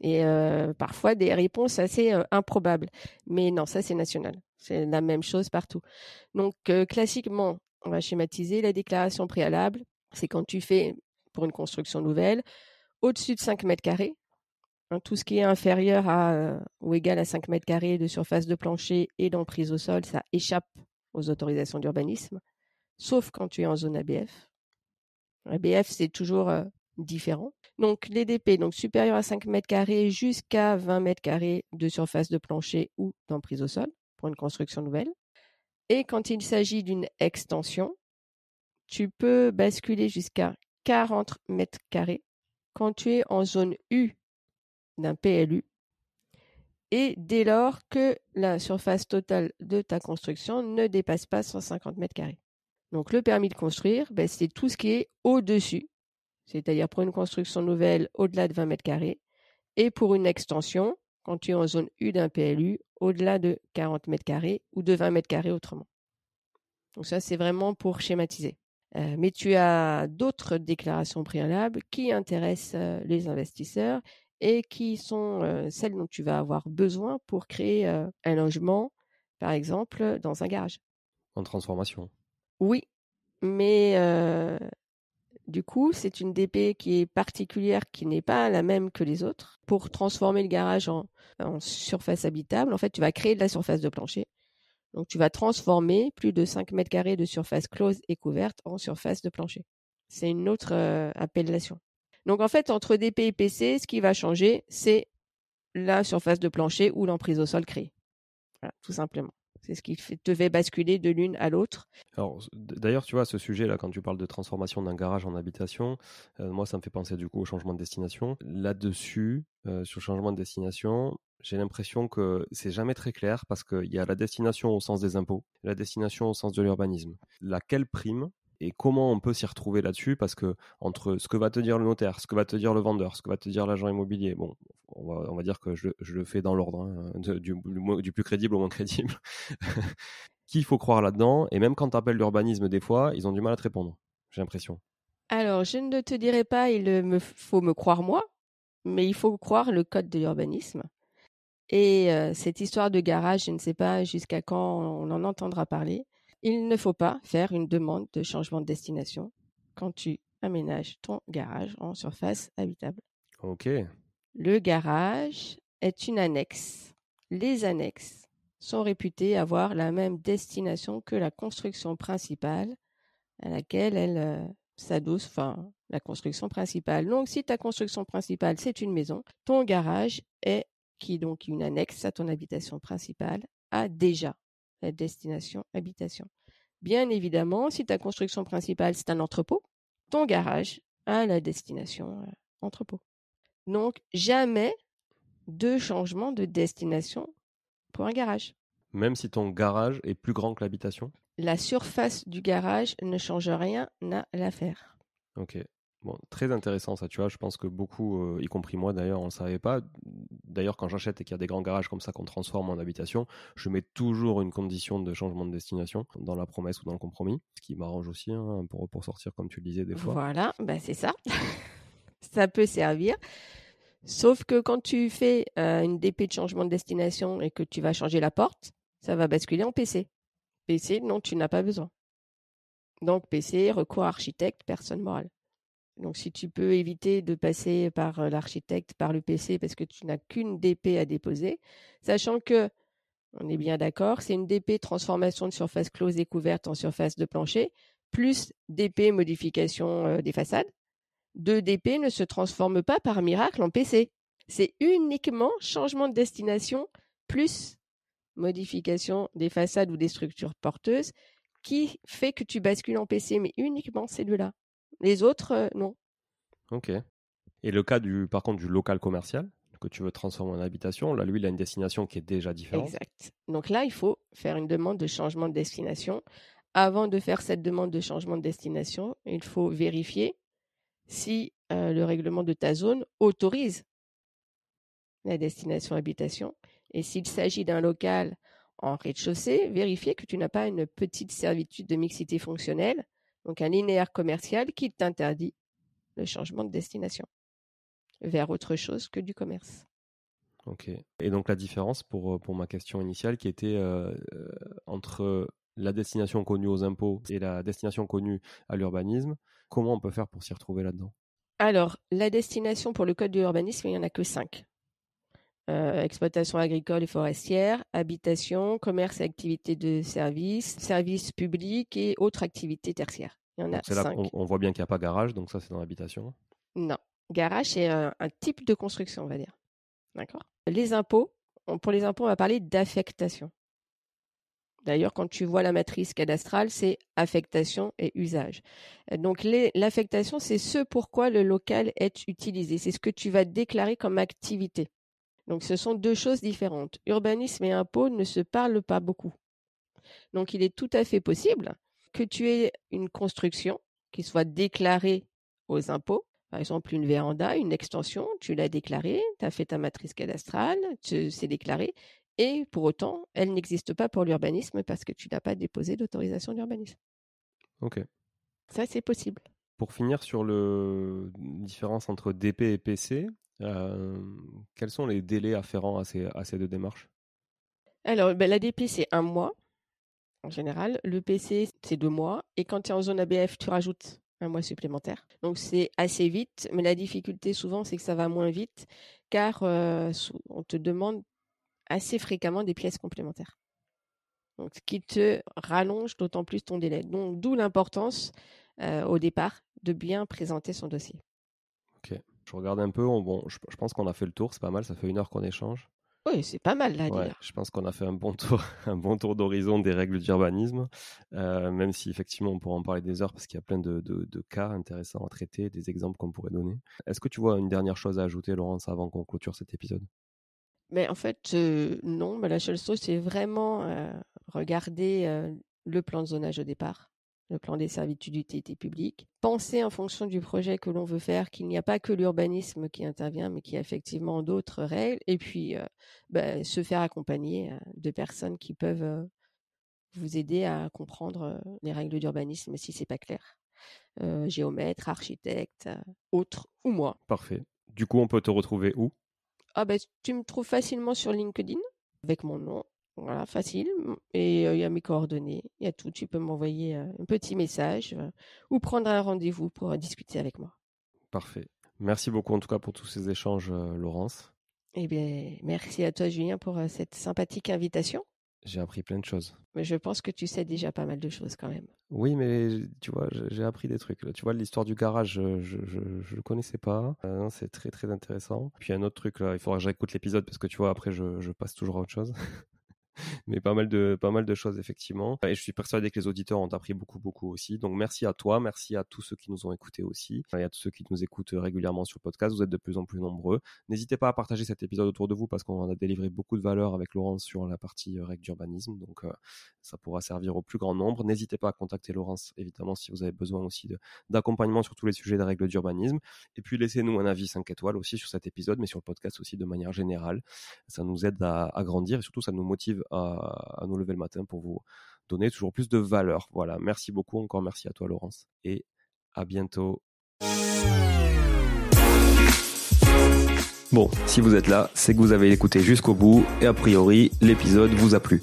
Et euh, parfois des réponses assez euh, improbables. Mais non, ça c'est national. C'est la même chose partout. Donc euh, classiquement, on va schématiser la déclaration préalable. C'est quand tu fais pour une construction nouvelle au-dessus de 5 mètres carrés. Hein, tout ce qui est inférieur à ou égal à 5 mètres carrés de surface de plancher et d'emprise au sol, ça échappe aux autorisations d'urbanisme sauf quand tu es en zone ABF. ABF, c'est toujours euh, différent. Donc, les DP, donc supérieurs à 5 mètres carrés jusqu'à 20 mètres carrés de surface de plancher ou d'emprise au sol pour une construction nouvelle. Et quand il s'agit d'une extension, tu peux basculer jusqu'à 40 mètres carrés quand tu es en zone U d'un PLU et dès lors que la surface totale de ta construction ne dépasse pas 150 mètres carrés. Donc le permis de construire, ben, c'est tout ce qui est au-dessus, c'est-à-dire pour une construction nouvelle au-delà de 20 mètres carrés, et pour une extension, quand tu es en zone U d'un PLU, au-delà de 40 mètres carrés ou de 20 mètres carrés autrement. Donc ça, c'est vraiment pour schématiser. Euh, mais tu as d'autres déclarations préalables qui intéressent euh, les investisseurs et qui sont euh, celles dont tu vas avoir besoin pour créer un logement, par exemple, dans un garage. En transformation. Oui, mais du coup, c'est une DP qui est particulière, qui n'est pas la même que les autres. Pour transformer le garage en, surface habitable, en fait, tu vas créer de la surface de plancher. Donc, tu vas transformer plus de 5 mètres carrés de surface close et couverte en surface de plancher. C'est une autre appellation. Donc, en fait, entre DP et PC, ce qui va changer, c'est la surface de plancher ou l'emprise au sol créée. Voilà, tout simplement. C'est ce qui fait basculer de l'une à l'autre. D'ailleurs, tu vois, ce sujet-là, quand tu parles de transformation d'un garage en habitation, euh, moi, ça me fait penser du coup au changement de destination. Là-dessus, euh, sur le changement de destination, j'ai l'impression que c'est jamais très clair parce qu'il y a la destination au sens des impôts, la destination au sens de l'urbanisme. Laquelle prime et comment on peut s'y retrouver là-dessus parce que entre ce que va te dire le notaire, ce que va te dire le vendeur, ce que va te dire l'agent immobilier, bon, on va, dire que je, le fais dans l'ordre, hein, *laughs* du, plus crédible au moins crédible. *laughs* Qui il faut croire là-dedans Et même quand tu appelles l'urbanisme, des fois, ils ont du mal à te répondre, j'ai l'impression. Alors, je ne te dirai pas, il me faut me croire moi, mais il faut croire le code de l'urbanisme. Et euh, cette histoire de garage, je ne sais pas jusqu'à quand on en entendra parler. Il ne faut pas faire une demande de changement de destination quand tu aménages ton garage en surface habitable. Ok. Le garage est une annexe. Les annexes sont réputées avoir la même destination que la construction principale à laquelle elle euh, s'adosse, enfin la construction principale. Donc si ta construction principale c'est une maison, ton garage est qui est donc une annexe à ton habitation principale a déjà la destination habitation. Bien évidemment, si ta construction principale c'est un entrepôt, ton garage a la destination euh, entrepôt. Donc jamais de changement de destination pour un garage. Même si ton garage est plus grand que l'habitation? La surface du garage ne change rien à l'affaire. Ok. Très intéressant ça, tu vois. Je pense que beaucoup, euh, y compris moi d'ailleurs, on ne savait pas. D'ailleurs, quand j'achète et qu'il y a des grands garages comme ça qu'on transforme en habitation, je mets toujours une condition de changement de destination dans la promesse ou dans le compromis, ce qui m'arrange aussi hein, pour, sortir, comme tu le disais des fois. Voilà, ben c'est ça. *laughs* ça peut servir. Sauf que quand tu fais euh, une DP de changement de destination et que tu vas changer la porte, ça va basculer en PC. PC dont tu n'as pas besoin. Donc PC, recours architecte, personne morale. Donc si tu peux éviter de passer par euh, l'architecte, par le PC, parce que tu n'as qu'une DP à déposer, sachant que, on est bien d'accord, c'est une DP transformation de surface close et couverte en surface de plancher, plus DP modification euh, des façades. Deux DP ne se transforment pas par miracle en PC. C'est uniquement changement de destination plus modification des façades ou des structures porteuses qui fait que tu bascules en PC, mais uniquement ces deux-là. Les autres, euh, non. Ok. Et le cas du, par contre, du local commercial que tu veux transformer en habitation, là, lui, il a une destination qui est déjà différente. Exact. Donc là, il faut faire une demande de changement de destination. Avant de faire cette demande de changement de destination, il faut vérifier si euh, le règlement de ta zone autorise la destination habitation. Et s'il s'agit d'un local en rez-de-chaussée, vérifier que tu n'as pas une petite servitude de mixité fonctionnelle donc un linéaire commercial qui t'interdit le changement de destination vers autre chose que du commerce. Ok. Et donc la différence pour, euh, pour ma question initiale qui était euh, euh, entre la destination connue aux impôts et la destination connue à l'urbanisme, comment on peut faire pour s'y retrouver là-dedans? Alors, la destination pour le code de l'urbanisme, il n'y en a que cinq. exploitation agricole et forestière, habitation, commerce et activités de services, services publics et autres activités tertiaires. Il y en a cinq. on, voit bien qu'il n'y a pas garage, donc ça c'est dans l'habitation. Non. Garage, c'est un, type de construction, on va dire. D'accord? Les impôts, pour les impôts, on va parler d'affectation. D'ailleurs, quand tu vois la matrice cadastrale, c'est affectation et usage. Donc, l'affectation, c'est ce pourquoi le local est utilisé. C'est ce que tu vas déclarer comme activité. Donc, ce sont deux choses différentes. Urbanisme et impôts ne se parlent pas beaucoup. Donc, il est tout à fait possible que tu aies une construction qui soit déclarée aux impôts, par exemple une véranda, une extension, tu l'as déclarée, tu as fait ta matrice cadastrale, c'est déclaré, et pour autant, elle n'existe pas pour l'urbanisme parce que tu n'as pas déposé d'autorisation d'urbanisme. Ok. Ça, c'est possible. Pour finir sur le différence entre DP et PC, euh, quels sont les délais afférents à ces, à ces deux démarches? Alors, ben, la DP, c'est un mois en général. Le PC, c'est deux mois. Et quand tu es en zone ABF, tu rajoutes un mois supplémentaire. Donc c'est assez vite, mais la difficulté souvent, c'est que ça va moins vite, car euh, on te demande assez fréquemment des pièces complémentaires. Donc, ce qui te rallonge d'autant plus ton délai. Donc, d'où l'importance euh, au départ de bien présenter son dossier. Ok, je regarde un peu. bon, je pense qu'on a fait le tour. C'est pas mal. Ça fait une heure qu'on échange. Oui, c'est pas mal là ouais, Je pense qu'on a fait un bon tour, *laughs* un bon tour d'horizon des règles d'urbanisme, euh, même si effectivement on pourra en parler des heures parce qu'il y a plein de, cas intéressants à traiter, des exemples qu'on pourrait donner. Est-ce que tu vois une dernière chose à ajouter, Laurence, avant qu'on clôture cet épisode? Mais en fait, euh, non. Mais la seule chose, c'est vraiment euh, regarder le plan de zonage au départ le plan des servitudes d'utilité publique. Penser en fonction du projet que l'on veut faire qu'il n'y a pas que l'urbanisme qui intervient, mais qu'il y a effectivement d'autres règles. Et puis, euh, bah, se faire accompagner euh, de personnes qui peuvent euh, vous aider à comprendre les règles d'urbanisme si c'est pas clair. géomètre, architecte, autre ou moi. Parfait. Du coup, on peut te retrouver où? Ah bah, Tu me trouves facilement sur LinkedIn avec mon nom, Voilà, facile. Et il y a mes coordonnées, il y a tout. Tu peux m'envoyer un petit message ou prendre un rendez-vous pour discuter avec moi. Parfait. Merci beaucoup en tout cas pour tous ces échanges, Laurence. Eh bien, merci à toi, Julien, pour cette sympathique invitation. J'ai appris plein de choses. Mais je pense que tu sais déjà pas mal de choses quand même. Oui, mais tu vois, j'ai appris des trucs. Tu vois, l'histoire du garage, je ne connaissais pas. Euh, c'est très très intéressant. Puis un autre truc, là, il faudra que j'écoute l'épisode parce que tu vois, après, je, je passe toujours à autre chose. *laughs* mais pas mal de pas mal de choses effectivement. Et je suis persuadé que les auditeurs ont appris beaucoup beaucoup aussi. Donc merci à toi, merci à tous ceux qui nous ont écoutés aussi, et à tous ceux qui nous écoutent régulièrement sur le podcast. Vous êtes de plus en plus nombreux. N'hésitez pas à partager cet épisode autour de vous parce qu'on a délivré beaucoup de valeur avec Laurence sur la partie euh, règles d'urbanisme. Donc euh, ça pourra servir au plus grand nombre. N'hésitez pas à contacter Laurence évidemment si vous avez besoin aussi d'accompagnement sur tous les sujets des règles d'urbanisme. Et puis laissez-nous un avis 5 étoiles aussi sur cet épisode, mais sur le podcast aussi de manière générale. Ça nous aide à, à grandir et surtout ça nous motive à, nous lever le matin pour vous donner toujours plus de valeur. Voilà, merci beaucoup, encore merci à toi Laurence et à bientôt. Bon, si vous êtes là, c'est que vous avez écouté jusqu'au bout et a priori l'épisode vous a plu.